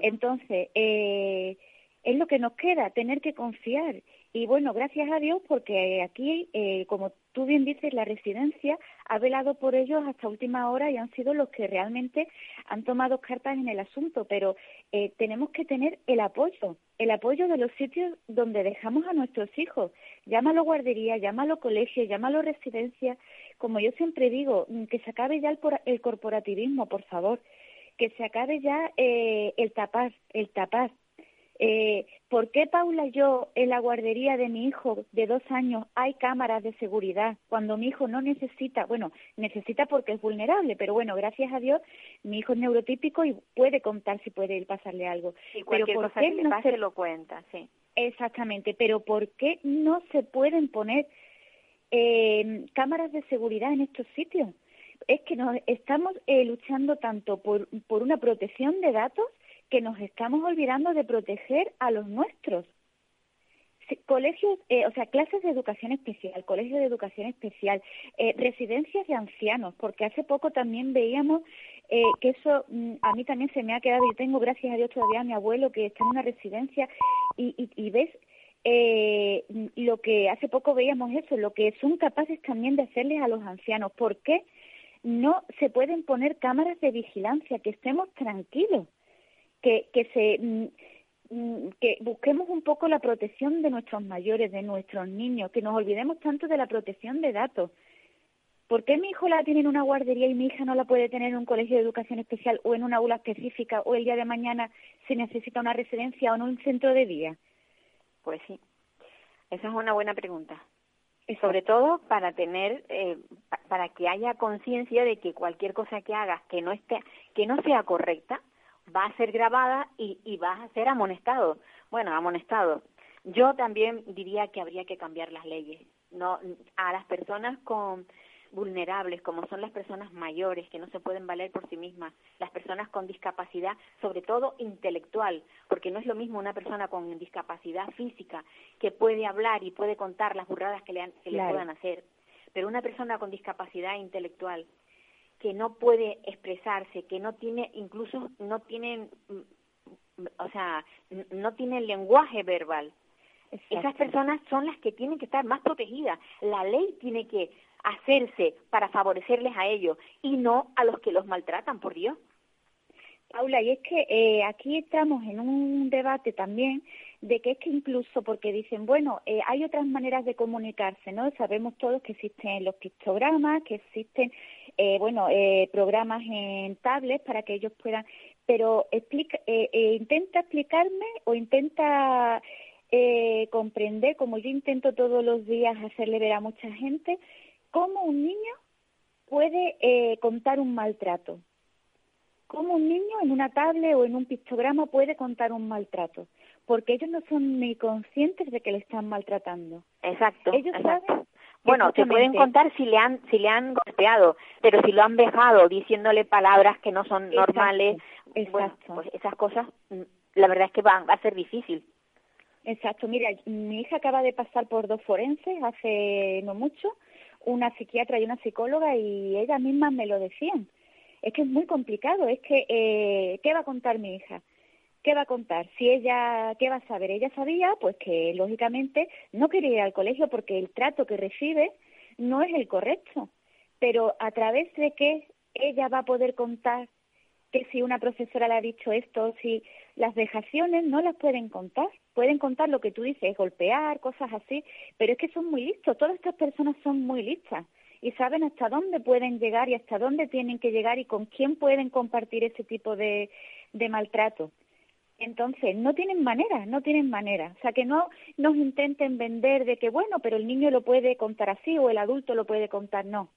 Entonces, eh, es lo que nos queda, tener que confiar. Y bueno, gracias a Dios, porque aquí, eh, como tú bien dices, la residencia ha velado por ellos hasta última hora y han sido los que realmente han tomado cartas en el asunto. Pero eh, tenemos que tener el apoyo, el apoyo de los sitios donde dejamos a nuestros hijos. Llámalo guardería, llámalo colegio, llámalo residencia. Como yo siempre digo, mm, que se acabe ya el, por- el corporativismo, por favor que se acabe ya eh, el tapar, el tapar. Eh, ¿Por qué, Paula, yo en la guardería de mi hijo de dos años hay cámaras de seguridad cuando mi hijo no necesita? Bueno, necesita porque es vulnerable, pero bueno, gracias a Dios, mi hijo es neurotípico y puede contar si puede pasarle algo. Y cualquier pero ¿por cosa qué que le no pase se- lo cuenta, sí. Exactamente, pero ¿por qué no se pueden poner eh, cámaras de seguridad en estos sitios? Es que nos estamos eh, luchando tanto por, por una protección de datos que nos estamos olvidando de proteger a los nuestros. Colegios, eh, o sea, clases de educación especial, colegios de educación especial, eh, residencias de ancianos, porque hace poco también veíamos eh, que eso mm, a mí también se me ha quedado, yo tengo gracias a Dios todavía a mi abuelo que está en una residencia y ves eh, lo que hace poco veíamos eso, lo que son capaces también de hacerles a los ancianos. ¿Por qué no se pueden poner cámaras de vigilancia? Que estemos tranquilos, que, que se mm, mm, que busquemos un poco la protección de nuestros mayores, de nuestros niños, que nos olvidemos tanto de la protección de datos. ¿Por qué mi hijo la tiene en una guardería y mi hija no la puede tener en un colegio de educación especial o en una aula específica o el día de mañana se necesita una residencia o en un centro de día? Pues sí. Esa es una buena pregunta. Y sobre todo para tener, eh, pa- para que haya conciencia de que cualquier cosa que hagas que no esté, que no sea correcta, va a ser grabada y, y vas a ser amonestado. Bueno, amonestado. Yo también diría que habría que cambiar las leyes. No, a las personas con vulnerables, como son las personas mayores que no se pueden valer por sí mismas, las personas con discapacidad, sobre todo intelectual, porque no es lo mismo una persona con discapacidad física que puede hablar y puede contar las burradas que le, han- que le puedan hacer, pero una persona con discapacidad intelectual que no puede expresarse, que no tiene, incluso no tienen, mm, o sea, no tienen lenguaje verbal. Esas personas son las que tienen que estar más protegidas. La ley tiene que hacerse para favorecerles a ellos y no a los que los maltratan, por Dios. Paula, y es que eh, aquí estamos en un debate también de que es que incluso porque dicen, bueno, eh, hay otras maneras de comunicarse, ¿no? Sabemos todos que existen los pictogramas, que existen, eh, bueno, eh, programas en tablets para que ellos puedan, pero explica, eh, eh, intenta explicarme o intenta eh, comprender, como yo intento todos los días hacerle ver a mucha gente, cómo un niño puede eh, contar un maltrato cómo un niño en una tablet o en un pictograma puede contar un maltrato, porque ellos no son ni conscientes de que le están maltratando. Exacto. Ellos exacto. saben Bueno, te pueden contar si le han si le han golpeado, pero si lo han vejado diciéndole palabras que no son Exacto, normales, bueno, pues esas cosas, mm, la verdad es que va, va a ser difícil. Exacto, mira, mi hija acaba de pasar por dos forenses hace no mucho, una psiquiatra y una psicóloga, y ellas mismas me lo decían. Es que es muy complicado, es que, eh, ¿qué va a contar mi hija? ¿Qué va a contar? Si ella, ¿qué va a saber? Ella sabía, pues que lógicamente no quería ir al colegio porque el trato que recibe no es el correcto. Pero a través de qué ella va a poder contar que si una profesora le ha dicho esto, si las vejaciones no las pueden contar, pueden contar lo que tú dices, golpear, cosas así, pero es que son muy listos, todas estas personas son muy listas y saben hasta dónde pueden llegar y hasta dónde tienen que llegar y con quién pueden compartir ese tipo de, de maltrato. Entonces, no tienen manera, no tienen manera. O sea, que no nos intenten vender de que, bueno, pero el niño lo puede contar así o el adulto lo puede contar, no.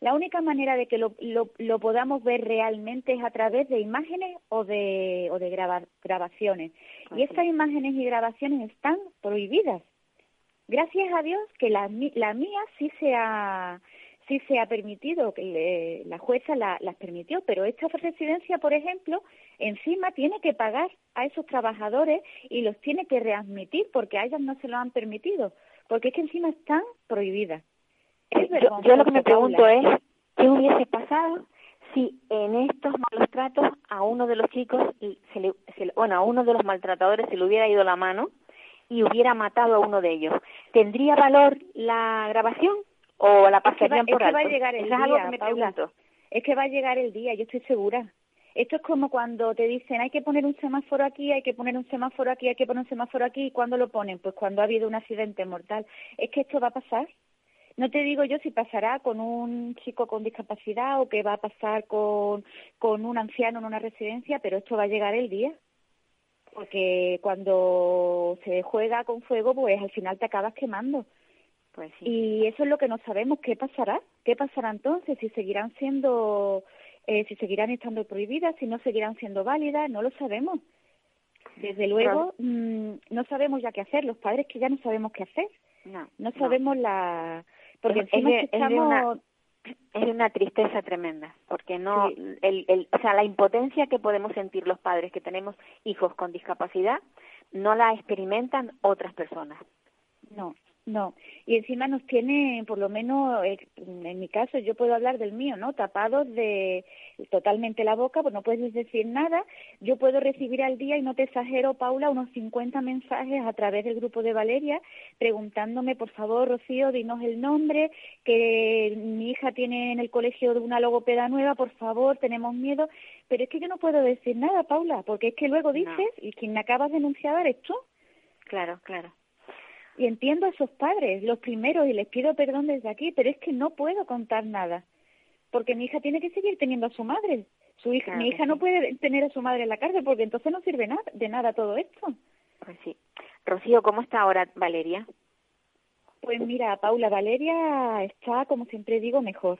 La única manera de que lo, lo, lo podamos ver realmente es a través de imágenes o de, o de graba- grabaciones. Y estas imágenes y grabaciones están prohibidas. Gracias a Dios que la, la mía sí se ha, sí se ha permitido, que le- la jueza la- las permitió, pero esta residencia, por ejemplo, encima tiene que pagar a esos trabajadores y los tiene que readmitir porque a ellas no se lo han permitido, porque es que encima están prohibidas. Es Yo, yo lo que me pregunto Paula. es, ¿qué hubiese pasado si en estos malos tratos a uno de los chicos, se le, se le- bueno, a uno de los maltratadores se le hubiera ido la mano y hubiera matado a uno de ellos? ¿Tendría valor la grabación o la Es que va- pasarían es por que va a llegar el Eso es algo día, que me Paula. pregunto. Es que va a llegar el día, yo estoy segura. Esto es como cuando te dicen hay que poner un semáforo aquí, hay que poner un semáforo aquí, hay que poner un semáforo aquí. ¿Y cuándo lo ponen? Pues cuando ha habido un accidente mortal. Es que esto va a pasar. No te digo yo si pasará con un chico con discapacidad o que va a pasar con, con un anciano en una residencia, pero esto va a llegar el día. porque cuando se juega con fuego, pues al final te acabas quemando. Pues sí. Y eso es lo que no sabemos, ¿qué pasará? ¿Qué pasará entonces? Si seguirán siendo, eh, si seguirán estando prohibidas, si no seguirán siendo válidas, no lo sabemos. Desde luego, mm, no sabemos ya qué hacer, los padres que ya no sabemos qué hacer. No, No sabemos la... Porque Es- es encima de- es que es de estamos... una- es una tristeza tremenda, porque no, el, el, o sea, la impotencia que podemos sentir los padres que tenemos hijos con discapacidad no la experimentan otras personas. No, no. Y encima nos tiene, por lo menos eh, en mi caso, yo puedo hablar del mío, ¿no? Tapados de totalmente la boca, pues no puedes decir nada. Yo puedo recibir al día, y no te exagero, Paula, unos 50 mensajes a través del grupo de Valeria preguntándome, por favor, Rocío, dinos el nombre, que mi hija tiene en el colegio una logopeda nueva, por favor, tenemos miedo. Pero es que yo no puedo decir nada, Paula, porque es que luego dices, y quien me acabas de denunciar eres tú. Claro, claro. Y entiendo a esos padres, los primeros, y les pido perdón desde aquí, pero es que no puedo contar nada. Porque mi hija tiene que seguir teniendo a su madre. Su hija, Claro mi hija no puede tener a su madre en la cárcel porque entonces no sirve nada, de nada todo esto. Pues sí. Rocío, ¿cómo está ahora Valeria? Pues mira, Paula Valeria está, como siempre digo, mejor.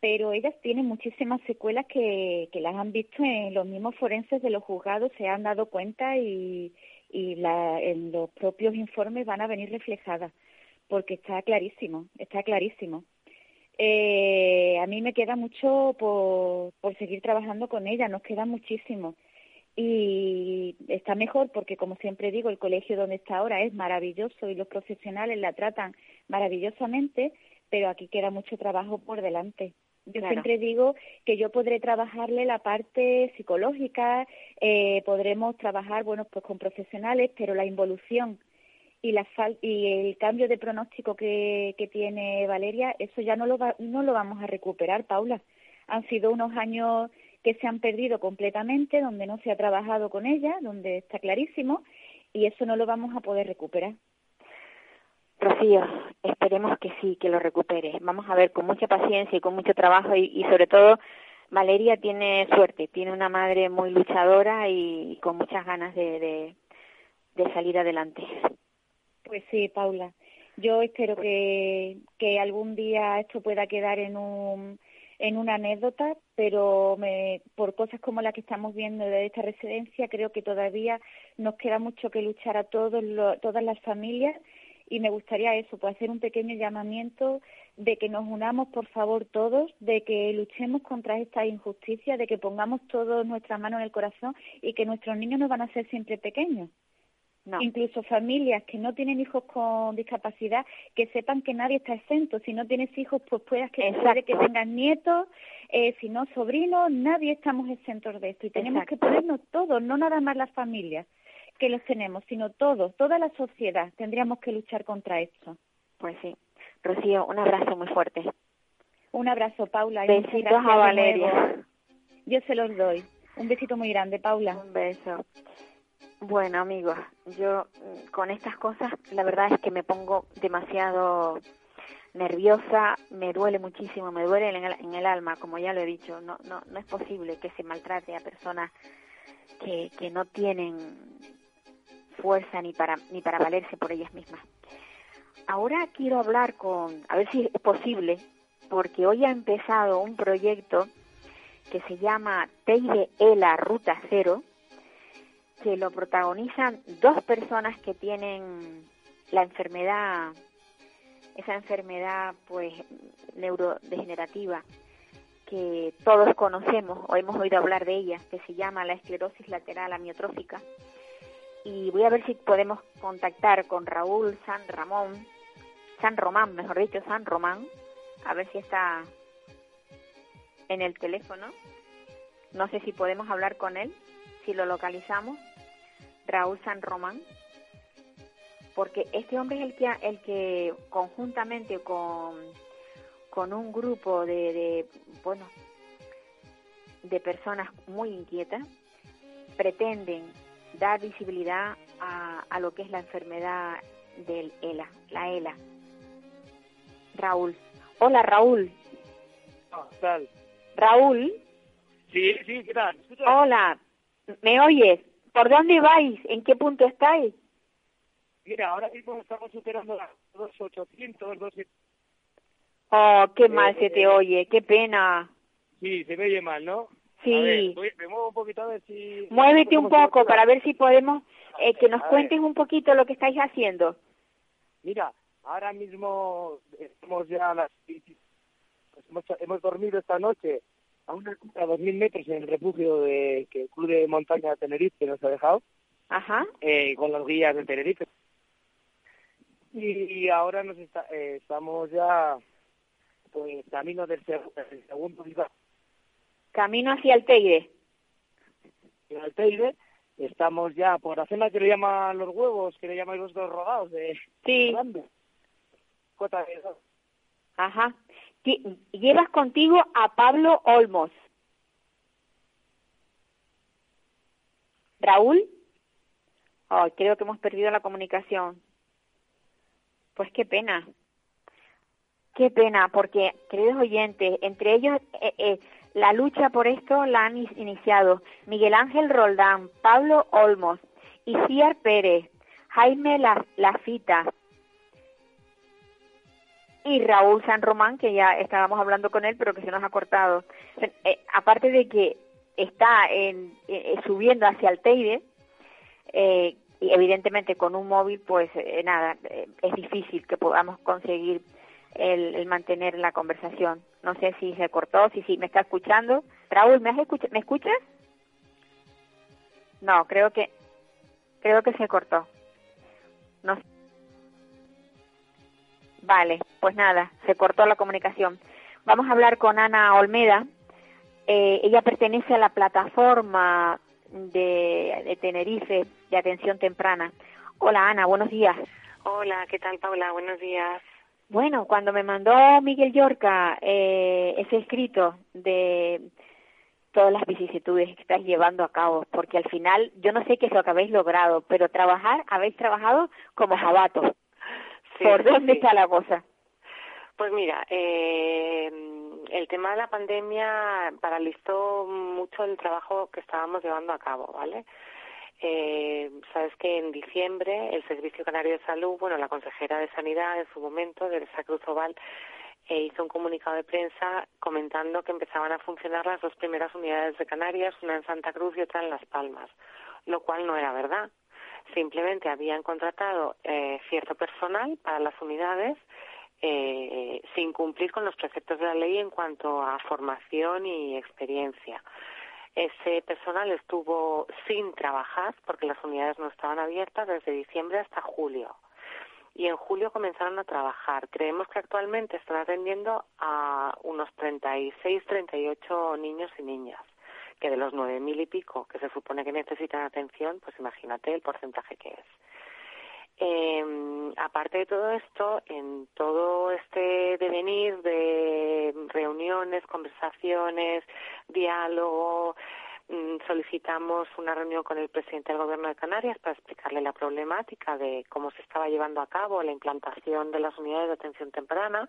Pero ellas tienen muchísimas secuelas que, que las han visto en los mismos forenses de los juzgados, se han dado cuenta y, y la, en los propios informes van a venir reflejadas, porque está clarísimo, está clarísimo. Eh, a mí me queda mucho por, por seguir trabajando con ella, nos queda muchísimo. Y está mejor porque, como siempre digo, el colegio donde está ahora es maravilloso y los profesionales la tratan maravillosamente, pero aquí queda mucho trabajo por delante. Yo Claro. siempre digo que yo podré trabajarle la parte psicológica, eh, podremos trabajar, bueno, pues con profesionales, pero la involución y la fal y el cambio de pronóstico que, que tiene Valeria, eso ya no lo va, no lo vamos a recuperar, Paula. Han sido unos años que se han perdido completamente, donde no se ha trabajado con ella, donde está clarísimo, y eso no lo vamos a poder recuperar. Rocío, esperemos que sí, que lo recupere. Vamos a ver, con mucha paciencia y con mucho trabajo y, sobre todo, Valeria tiene suerte, tiene una madre muy luchadora y, con muchas ganas de, de, de salir adelante. Pues sí, Paula. Yo espero que, que algún día esto pueda quedar en un en una anécdota, pero me, por cosas como la que estamos viendo de esta residencia, creo que todavía nos queda mucho que luchar a todos lo- todas las familias y me gustaría eso, pues hacer un pequeño llamamiento de que nos unamos, por favor, todos, de que luchemos contra esta injusticia, de que pongamos todos nuestra mano en el corazón y que nuestros niños no van a ser siempre pequeños. No, Incluso familias que no tienen hijos con discapacidad, que sepan que nadie está exento. Si no tienes hijos, pues puedas que puede que tengas nietos, eh, si no sobrinos, nadie estamos exentos de esto. Y tenemos que ponernos todos, no nada más las familias que los tenemos, sino todos, toda la sociedad. Tendríamos que luchar contra esto. pues sí. Rocío, un abrazo muy fuerte. Un abrazo, Paula. y Besitos a Valeria. Yo se los doy. Un besito muy grande, Paula. Un beso. Bueno, amigos, yo mm, con estas cosas la verdad es que me pongo demasiado nerviosa, me duele muchísimo, me duele en el, en el alma, como ya lo he dicho. No, no, no es posible que se maltrate a personas que, que no tienen fuerza ni para, ni para valerse por ellas mismas. Ahora quiero hablar con, a ver si es posible, porque hoy ha empezado un proyecto que se llama Teide Ela Ruta Cero, que lo protagonizan dos personas que tienen la enfermedad, esa enfermedad pues neurodegenerativa que todos conocemos o hemos oído hablar de ella, que se llama la esclerosis lateral amiotrófica. Y voy a ver si podemos contactar con Raúl San Ramón, San Román, mejor dicho, San Román, a ver si está en el teléfono. No sé si podemos hablar con él, si lo localizamos. Raúl San Román, porque este hombre es el que, el que conjuntamente con, con un grupo de, de, bueno, de personas muy inquietas, pretenden dar visibilidad a, a lo que es la enfermedad del ELA, la ELA. Raúl. Hola, Raúl. Ah, ¿qué tal? Raúl, Sí, sí, ¿qué tal? Hola. ¿Me oyes? ¿Por dónde vais? ¿En qué punto estáis? Mira, ahora mismo estamos superando los 2.800, 2... Oh, qué mal se Eh, te oye, qué pena. Sí, se me oye mal, ¿no? Sí. A ver, voy- me muevo un poquito a ver si... Muévete un ¿Cómo se poco para ver si podemos eh, que nos A ver. cuentes un poquito lo que estáis haciendo. Mira, ahora mismo estamos ya a las... pues hemos, hemos dormido esta noche a una a 2.000 metros en el refugio de, que el Club de Montaña de Tenerife nos ha dejado, Ajá. eh, con los guías de Tenerife. Y ahora nos está, eh, estamos ya pues camino del, seg- del segundo día Camino hacia el Teide. en Alteide. Estamos ya por la zona que le llaman los huevos, que le llaman los dos rodados de Sí. Cota de dos. Ajá. Llevas contigo a Pablo Olmos. Raúl. Ay, creo que hemos perdido la comunicación. Pues qué pena. Qué pena, porque, queridos oyentes, entre ellos eh, eh, la lucha por esto la han iniciado Miguel Ángel Roldán, Pablo Olmos, Isiar Pérez, Jaime La- Lafita, y Raúl San Román, que ya estábamos hablando con él, pero que se nos ha cortado. Eh, aparte de que está en, eh, subiendo hacia el Teide, eh, y evidentemente con un móvil, pues eh, nada, eh, es difícil que podamos conseguir el, el mantener la conversación. No sé si se cortó, si sí me está escuchando. Raúl, ¿me, has escucha- ¿me escuchas? No, creo que creo que se cortó. No sé. Vale, pues nada, se cortó la comunicación. Vamos a hablar con Ana Olmeda. Eh, ella pertenece a la plataforma de, de Tenerife de atención temprana. Hola Ana, buenos días. Hola, ¿qué tal Paula? Buenos días. Bueno, cuando me mandó Miguel Yorca eh, ese escrito de todas las vicisitudes que estáis llevando a cabo, porque al final yo no sé qué es lo que habéis logrado, pero trabajar, habéis trabajado como jabatos. Sí, ¿Por dónde sí. está la cosa? Pues mira, eh, el tema de la pandemia paralizó mucho el trabajo que estábamos llevando a cabo, ¿vale? Eh, Sabes que en diciembre el Servicio Canario de Salud, bueno, la consejera de Sanidad en su momento, Teresa Cruz Oval, eh, hizo un comunicado de prensa comentando que empezaban a funcionar las dos primeras unidades de Canarias, una en Santa Cruz y otra en Las Palmas, lo cual no era verdad. Simplemente habían contratado eh, cierto personal para las unidades eh, sin cumplir con los preceptos de la ley en cuanto a formación y experiencia. Ese personal estuvo sin trabajar porque las unidades no estaban abiertas desde diciembre hasta julio. Y en julio comenzaron a trabajar. Creemos que actualmente están atendiendo a unos 36, 38 niños y niñas, que de los 9.000 y pico que se supone que necesitan atención, pues imagínate el porcentaje que es. Eh, aparte de todo esto, en todo este devenir de reuniones, conversaciones, diálogo, solicitamos una reunión con el presidente del Gobierno de Canarias para explicarle la problemática de cómo se estaba llevando a cabo la implantación de las unidades de atención temprana,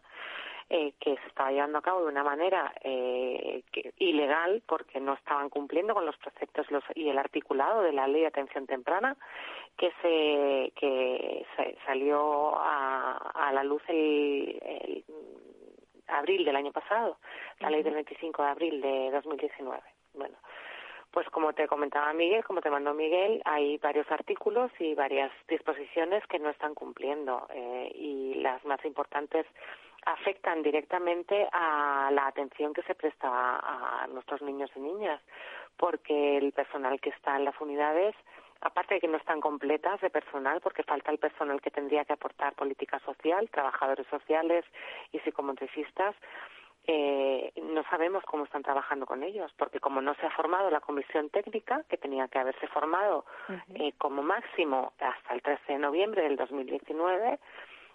eh, que se estaba llevando a cabo de una manera eh, que- ilegal porque no estaban cumpliendo con los preceptos los- y el articulado de la ley de atención temprana que se que se- salió a, a la luz el, el abril del año pasado, la ley del 25 de abril de 2019. Bueno, pues como te comentaba Miguel, como te mandó Miguel, hay varios artículos y varias disposiciones que no están cumpliendo eh, y las más importantes afectan directamente a la atención que se presta a, a nuestros niños y niñas, porque el personal que está en las unidades aparte de que no están completas de personal, porque falta el personal que tendría que aportar política social, trabajadores sociales y psicomotricistas, eh, no sabemos cómo están trabajando con ellos, porque como no se ha formado la comisión técnica, que tenía que haberse formado eh, como máximo hasta el 13 de noviembre del 2019,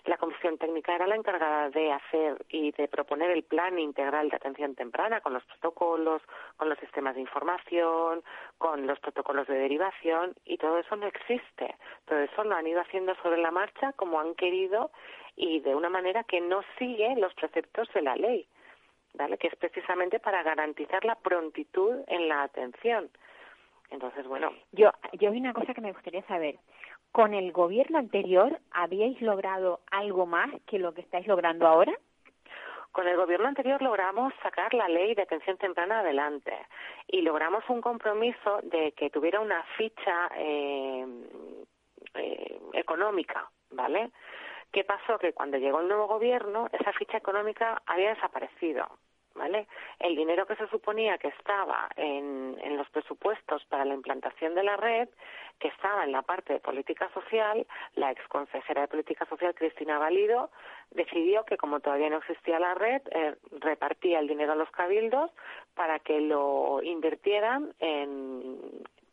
la comisión técnica era la encargada de hacer y de proponer el plan integral de atención temprana con los protocolos, con los sistemas de información, con los protocolos de derivación y todo eso no existe. Todo eso lo han ido haciendo sobre la marcha como han querido y de una manera que no sigue los preceptos de la ley, ¿vale? Que es precisamente para garantizar la prontitud en la atención. Entonces, bueno. Yo, yo hay una cosa que me gustaría saber. ¿Con el gobierno anterior habíais logrado algo más que lo que estáis logrando ahora? Con el gobierno anterior logramos sacar la ley de atención temprana adelante y logramos un compromiso de que tuviera una ficha eh, eh, económica, ¿vale? ¿Qué pasó? Que cuando llegó el nuevo gobierno, esa ficha económica había desaparecido. ¿Vale? El dinero que se suponía que estaba en, en los presupuestos para la implantación de la red, que estaba en la parte de política social, la exconsejera de política social, Cristina Valido, decidió que como todavía no existía la red, eh, repartía el dinero a los cabildos para que lo invirtieran en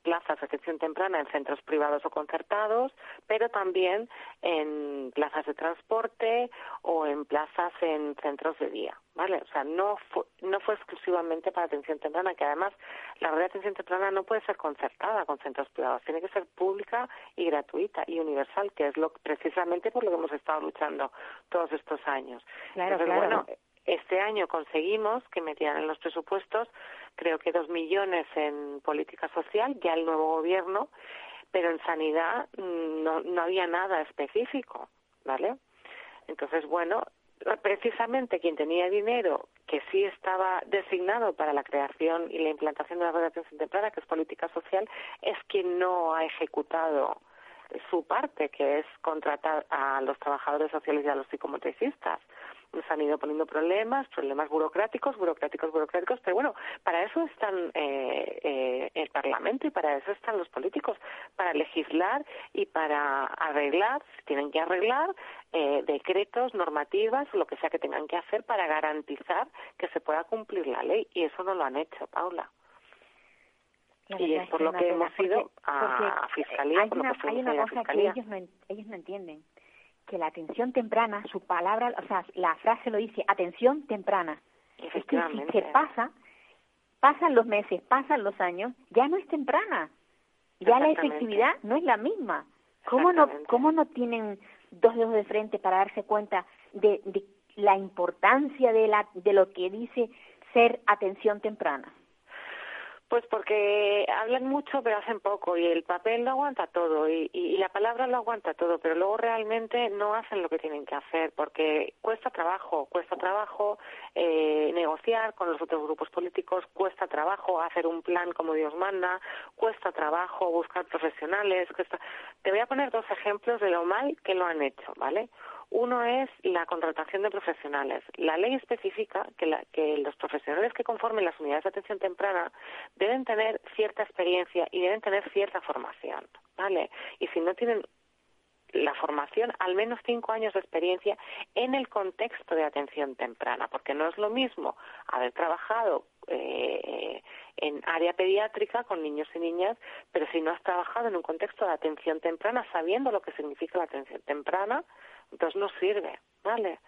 plazas de atención temprana en centros privados o concertados, pero también en plazas de transporte o en plazas en centros de día, ¿vale? O sea, no fue, no fue exclusivamente para atención temprana, que además la red de atención temprana no puede ser concertada con centros privados, tiene que ser pública y gratuita y universal, que es lo precisamente por lo que hemos estado luchando todos estos años. Claro, Entonces, claro. bueno, este año conseguimos que metieran en los presupuestos, creo que dos millones en política social, ya el nuevo gobierno, pero en sanidad mm, no, no había nada específico, ¿vale? Entonces, bueno, precisamente quien tenía dinero que sí estaba designado para la creación y la implantación de la red temprana, que es política social, es quien no ha ejecutado su parte, que es contratar a los trabajadores sociales y a los psicomotricistas. Nos han ido poniendo problemas, problemas burocráticos, burocráticos, burocráticos, pero bueno, para eso están eh, eh, el Parlamento y para eso están los políticos, para legislar y para arreglar, si tienen que arreglar, eh, decretos, normativas, lo que sea que tengan que hacer para garantizar que se pueda cumplir la ley. Y eso no lo han hecho, Paula. La y es por lo que hemos ido a Fiscalía, por lo que fuimos a Fiscalía. no, ellos no entienden, que la atención temprana, su palabra, o sea, la frase lo dice, atención temprana. Es que si se pasa, pasan los meses, pasan los años, ya no es temprana. Ya la efectividad no es la misma. ¿Cómo no, cómo no tienen dos dedos de frente para darse cuenta de, de la importancia de, la, de lo que dice ser atención temprana? Pues porque hablan mucho pero hacen poco y el papel lo aguanta todo y, y, y la palabra lo aguanta todo, pero luego realmente no hacen lo que tienen que hacer porque cuesta trabajo, cuesta trabajo eh, negociar con los otros grupos políticos, cuesta trabajo hacer un plan como Dios manda, cuesta trabajo buscar profesionales, cuesta... Te voy a poner dos ejemplos de lo mal que lo han hecho, ¿vale? Uno es la contratación de profesionales. La ley especifica que, la- que los profesionales que conformen las unidades de atención temprana deben tener cierta experiencia y deben tener cierta formación, ¿vale? Y si no tienen la formación, al menos cinco años de experiencia en el contexto de atención temprana, porque no es lo mismo haber trabajado eh, en área pediátrica con niños y niñas, pero si no has trabajado en un contexto de atención temprana, sabiendo lo que significa la atención temprana, entonces no sirve, ¿vale?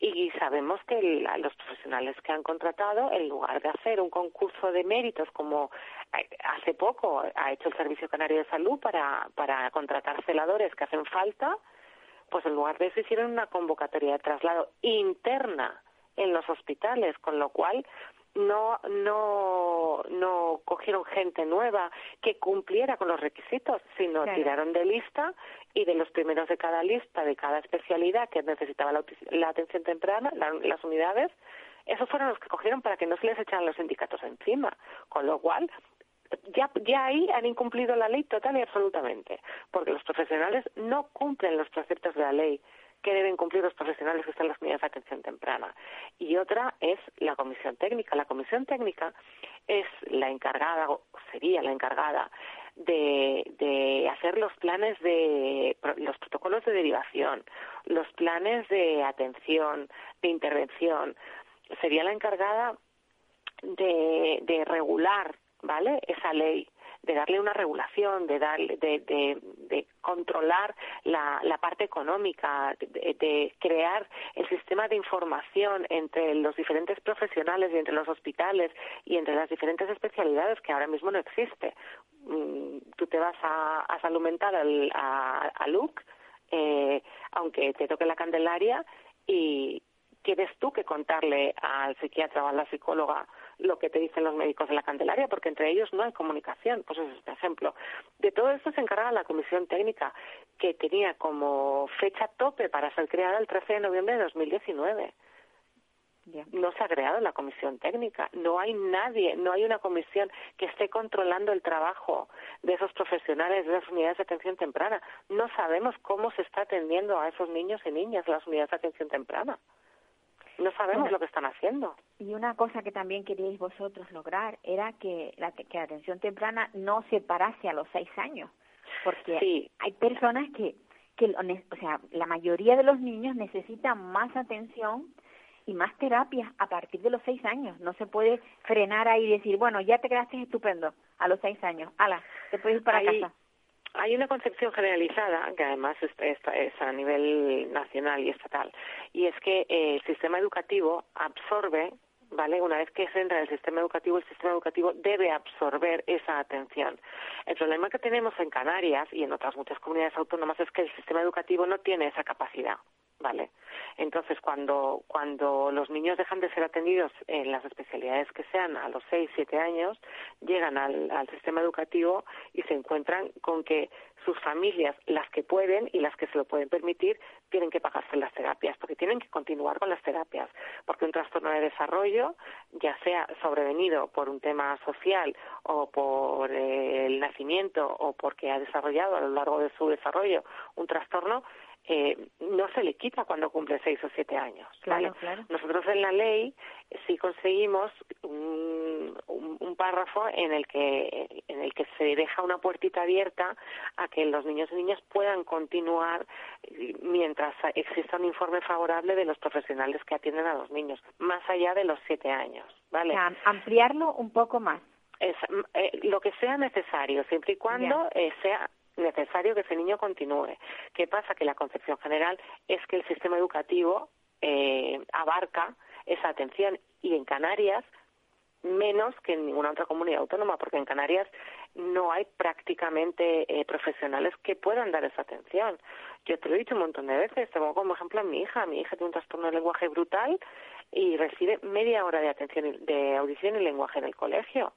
Y sabemos que los profesionales que han contratado, en lugar de hacer un concurso de méritos como eh, hace poco ha hecho el Servicio Canario de Salud para, para contratar celadores que hacen falta, pues en lugar de eso hicieron una convocatoria de traslado interna en los hospitales, con lo cual no no no cogieron gente nueva que cumpliera con los requisitos, sino Claro. tiraron de lista y de los primeros de cada lista, de cada especialidad que necesitaba la, la atención temprana, la- las unidades, esos fueron los que cogieron para que no se les echaran los sindicatos encima. Con lo cual, ya, ya ahí han incumplido la ley total y absolutamente, porque los profesionales no cumplen los preceptos de la ley que deben cumplir los profesionales que están en las unidades de atención temprana. Y otra es la comisión técnica. La comisión técnica es la encargada, o sería la encargada, de, de hacer los planes de los protocolos de derivación, los planes de atención, de intervención. Sería la encargada de, de regular, ¿vale? Esa ley, de darle una regulación, de darle, de, de, de controlar la, la parte económica, de, de crear el sistema de información entre los diferentes profesionales y entre los hospitales y entre las diferentes especialidades que ahora mismo no existe. Mm, Tú te vas a, a al- a, a LUC, eh, aunque te toque la Candelaria y tienes tú que contarle al psiquiatra o a la psicóloga lo que te dicen los médicos de la Candelaria, porque entre ellos no hay comunicación. Pues ese es un ejemplo. De todo esto se encarga la comisión técnica, que tenía como fecha tope para ser creada el 13 de noviembre de 2019 no se ha creado la comisión técnica, no hay nadie, no hay una comisión que esté controlando el trabajo de esos profesionales de las unidades de atención temprana. No sabemos cómo se está atendiendo a esos niños y niñas en las unidades de atención temprana. No sabemos lo que están haciendo. Y una cosa que también queríais vosotros lograr era que la, que la atención temprana no se parase a los seis años, porque hay personas que, que, o sea, la mayoría de los niños necesitan más atención y más terapias a partir de los seis años. No se puede frenar ahí y decir, bueno, ya te quedaste estupendo a los seis años, ala, te puedes ir para casa. Hay una concepción generalizada, que además es, es, a nivel nacional y estatal, y es que eh, el sistema educativo absorbe ¿vale? Una vez que se entra en el sistema educativo, el sistema educativo debe absorber esa atención. El problema que tenemos en Canarias y en otras muchas comunidades autónomas es que el sistema educativo no tiene esa capacidad. ¿Vale? Entonces, cuando, cuando los niños dejan de ser atendidos en las especialidades que sean a los seis, siete años, llegan al, al sistema educativo y se encuentran con que sus familias, las que pueden y las que se lo pueden permitir, tienen que pagarse las terapias, porque tienen que continuar con las terapias, porque un trastorno de desarrollo, ya sea sobrevenido por un tema social o por eh, el nacimiento o porque ha desarrollado a lo largo de su desarrollo un trastorno, eh, no se le quita cuando cumple seis o siete años. Claro, Nosotros en la ley sí conseguimos un, un, párrafo en el que en el que se deja una puertita abierta a que los niños y niñas puedan continuar mientras exista un informe favorable de los profesionales que atienden a los niños, más allá de los siete años. ¿vale? ampliarlo un poco más. Es, eh, lo que sea necesario, siempre y cuando eh, sea necesario que ese niño continúe. ¿Qué pasa? Que la concepción general es que el sistema educativo eh, abarca esa atención y en Canarias menos que en ninguna otra comunidad autónoma, porque en Canarias no hay prácticamente eh, profesionales que puedan dar esa atención. Yo te lo he dicho un montón de veces, te pongo como ejemplo a mi hija. Mi hija tiene un trastorno de lenguaje brutal y recibe media hora de atención de audición y lenguaje en el colegio.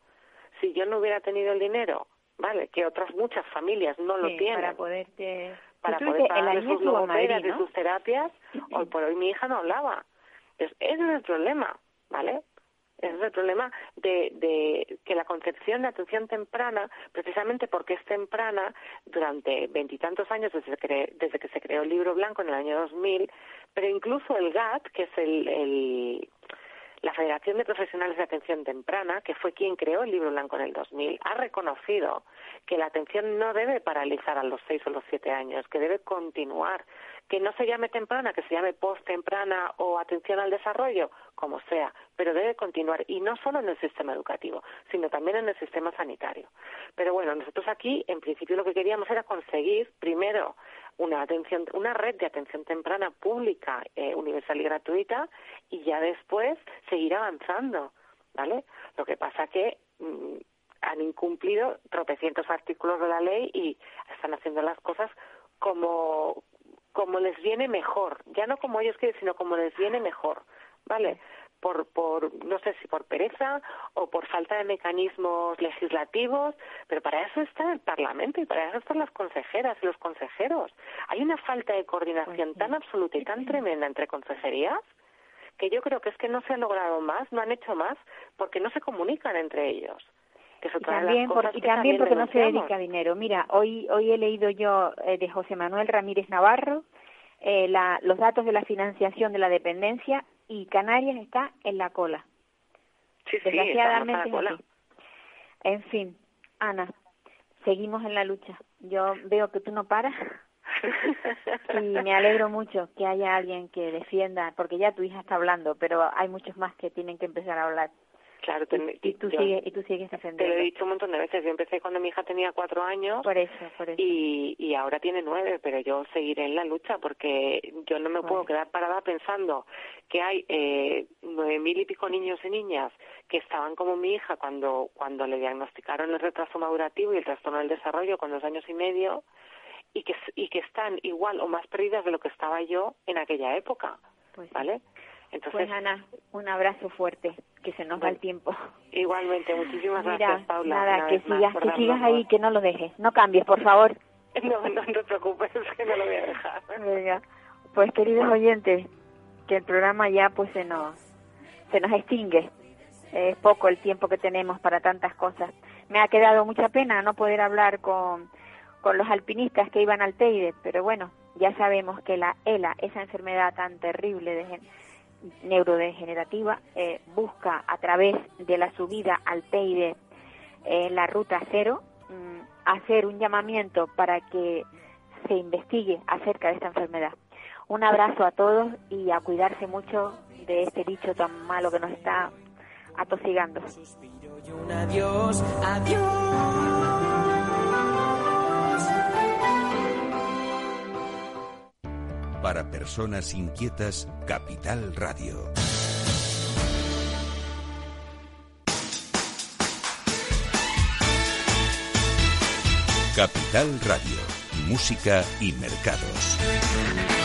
Si yo no hubiera tenido el dinero ¿vale? Que otras muchas familias no lo tienen. Para poderte... Para poder pagar sus logopedas, de sus terapias, hoy por hoy mi hija no hablaba. ese es el problema, ¿vale? Ese es el problema de, de que la concepción de atención temprana, precisamente porque es temprana, durante veintitantos años desde que, desde que se creó el libro blanco en el año 2000, pero incluso el GAT, que es el, el la Federación de Profesionales de Atención Temprana, que fue quien creó el libro blanco en el 2000, ha reconocido que la atención no debe paralizar a los seis o los siete años, que debe continuar, que no se llame temprana, que se llame post-temprana o atención al desarrollo, como sea, pero debe continuar y no solo en el sistema educativo, sino también en el sistema sanitario. Pero bueno, nosotros aquí, en principio, lo que queríamos era conseguir, primero, una atención, una red de atención temprana pública, eh, universal y gratuita, y ya después seguir avanzando, ¿vale? Lo que pasa que mm, han incumplido tropecientos artículos de la ley y están haciendo las cosas como como les viene mejor, ya no como ellos quieren, sino como les viene mejor, ¿vale? Por, por, no sé si por pereza o por falta de mecanismos legislativos, pero para eso está el Parlamento y para eso están las consejeras y los consejeros. Hay una falta de coordinación pues tan absoluta y tan tremenda entre consejerías que yo creo que es que no se ha logrado más, no han hecho más, porque no se comunican entre ellos. y también, y también porque no se dedica dinero. Mira, hoy, hoy he leído yo eh, de José Manuel Ramírez Navarro eh, la, los datos de la financiación de la dependencia y Canarias está en la cola. Sí, Desgraciadamente En fin, Ana, seguimos en la lucha. Yo veo que tú no paras y me alegro mucho que haya alguien que defienda, porque ya tu hija está hablando, pero hay muchos más que tienen que empezar a hablar Claro, y, tú sigues, y tú sigues defendiendo. Te lo he dicho un montón de veces. Yo empecé cuando mi hija tenía cuatro años. Por eso, por eso. Y, y ahora tiene nueve, pero yo seguiré en la lucha porque yo no me puedo quedar parada pensando que hay eh, nueve mil y pico niños y niñas que estaban como mi hija cuando, cuando le diagnosticaron el retraso madurativo y el trastorno del desarrollo con dos años y medio y que, y que están igual o más perdidas de lo que estaba yo en aquella época. Pues ¿Vale? Entonces, pues Ana, un abrazo fuerte, que se nos va el tiempo. Igualmente, muchísimas Mira, gracias, Paula. Nada, que sigas, que sigas ahí, que no lo dejes. No cambies, por favor. No, no te preocupes, que no lo voy a dejar. Venga. Pues queridos oyentes, que el programa ya pues se nos se nos extingue. Es poco el tiempo que tenemos para tantas cosas. Me ha quedado mucha pena no poder hablar con, con los alpinistas que iban al Teide, pero bueno, ya sabemos que la ELA, esa enfermedad tan terrible de neurodegenerativa, eh, busca a través de la subida al Teide en la ruta cero mm, hacer un llamamiento para que se investigue acerca de esta enfermedad. Un abrazo a todos y a cuidarse mucho de este bicho tan malo que nos está atosigando. Un adiós, adiós. Para personas inquietas, Capital Radio. Capital Radio, música y mercados.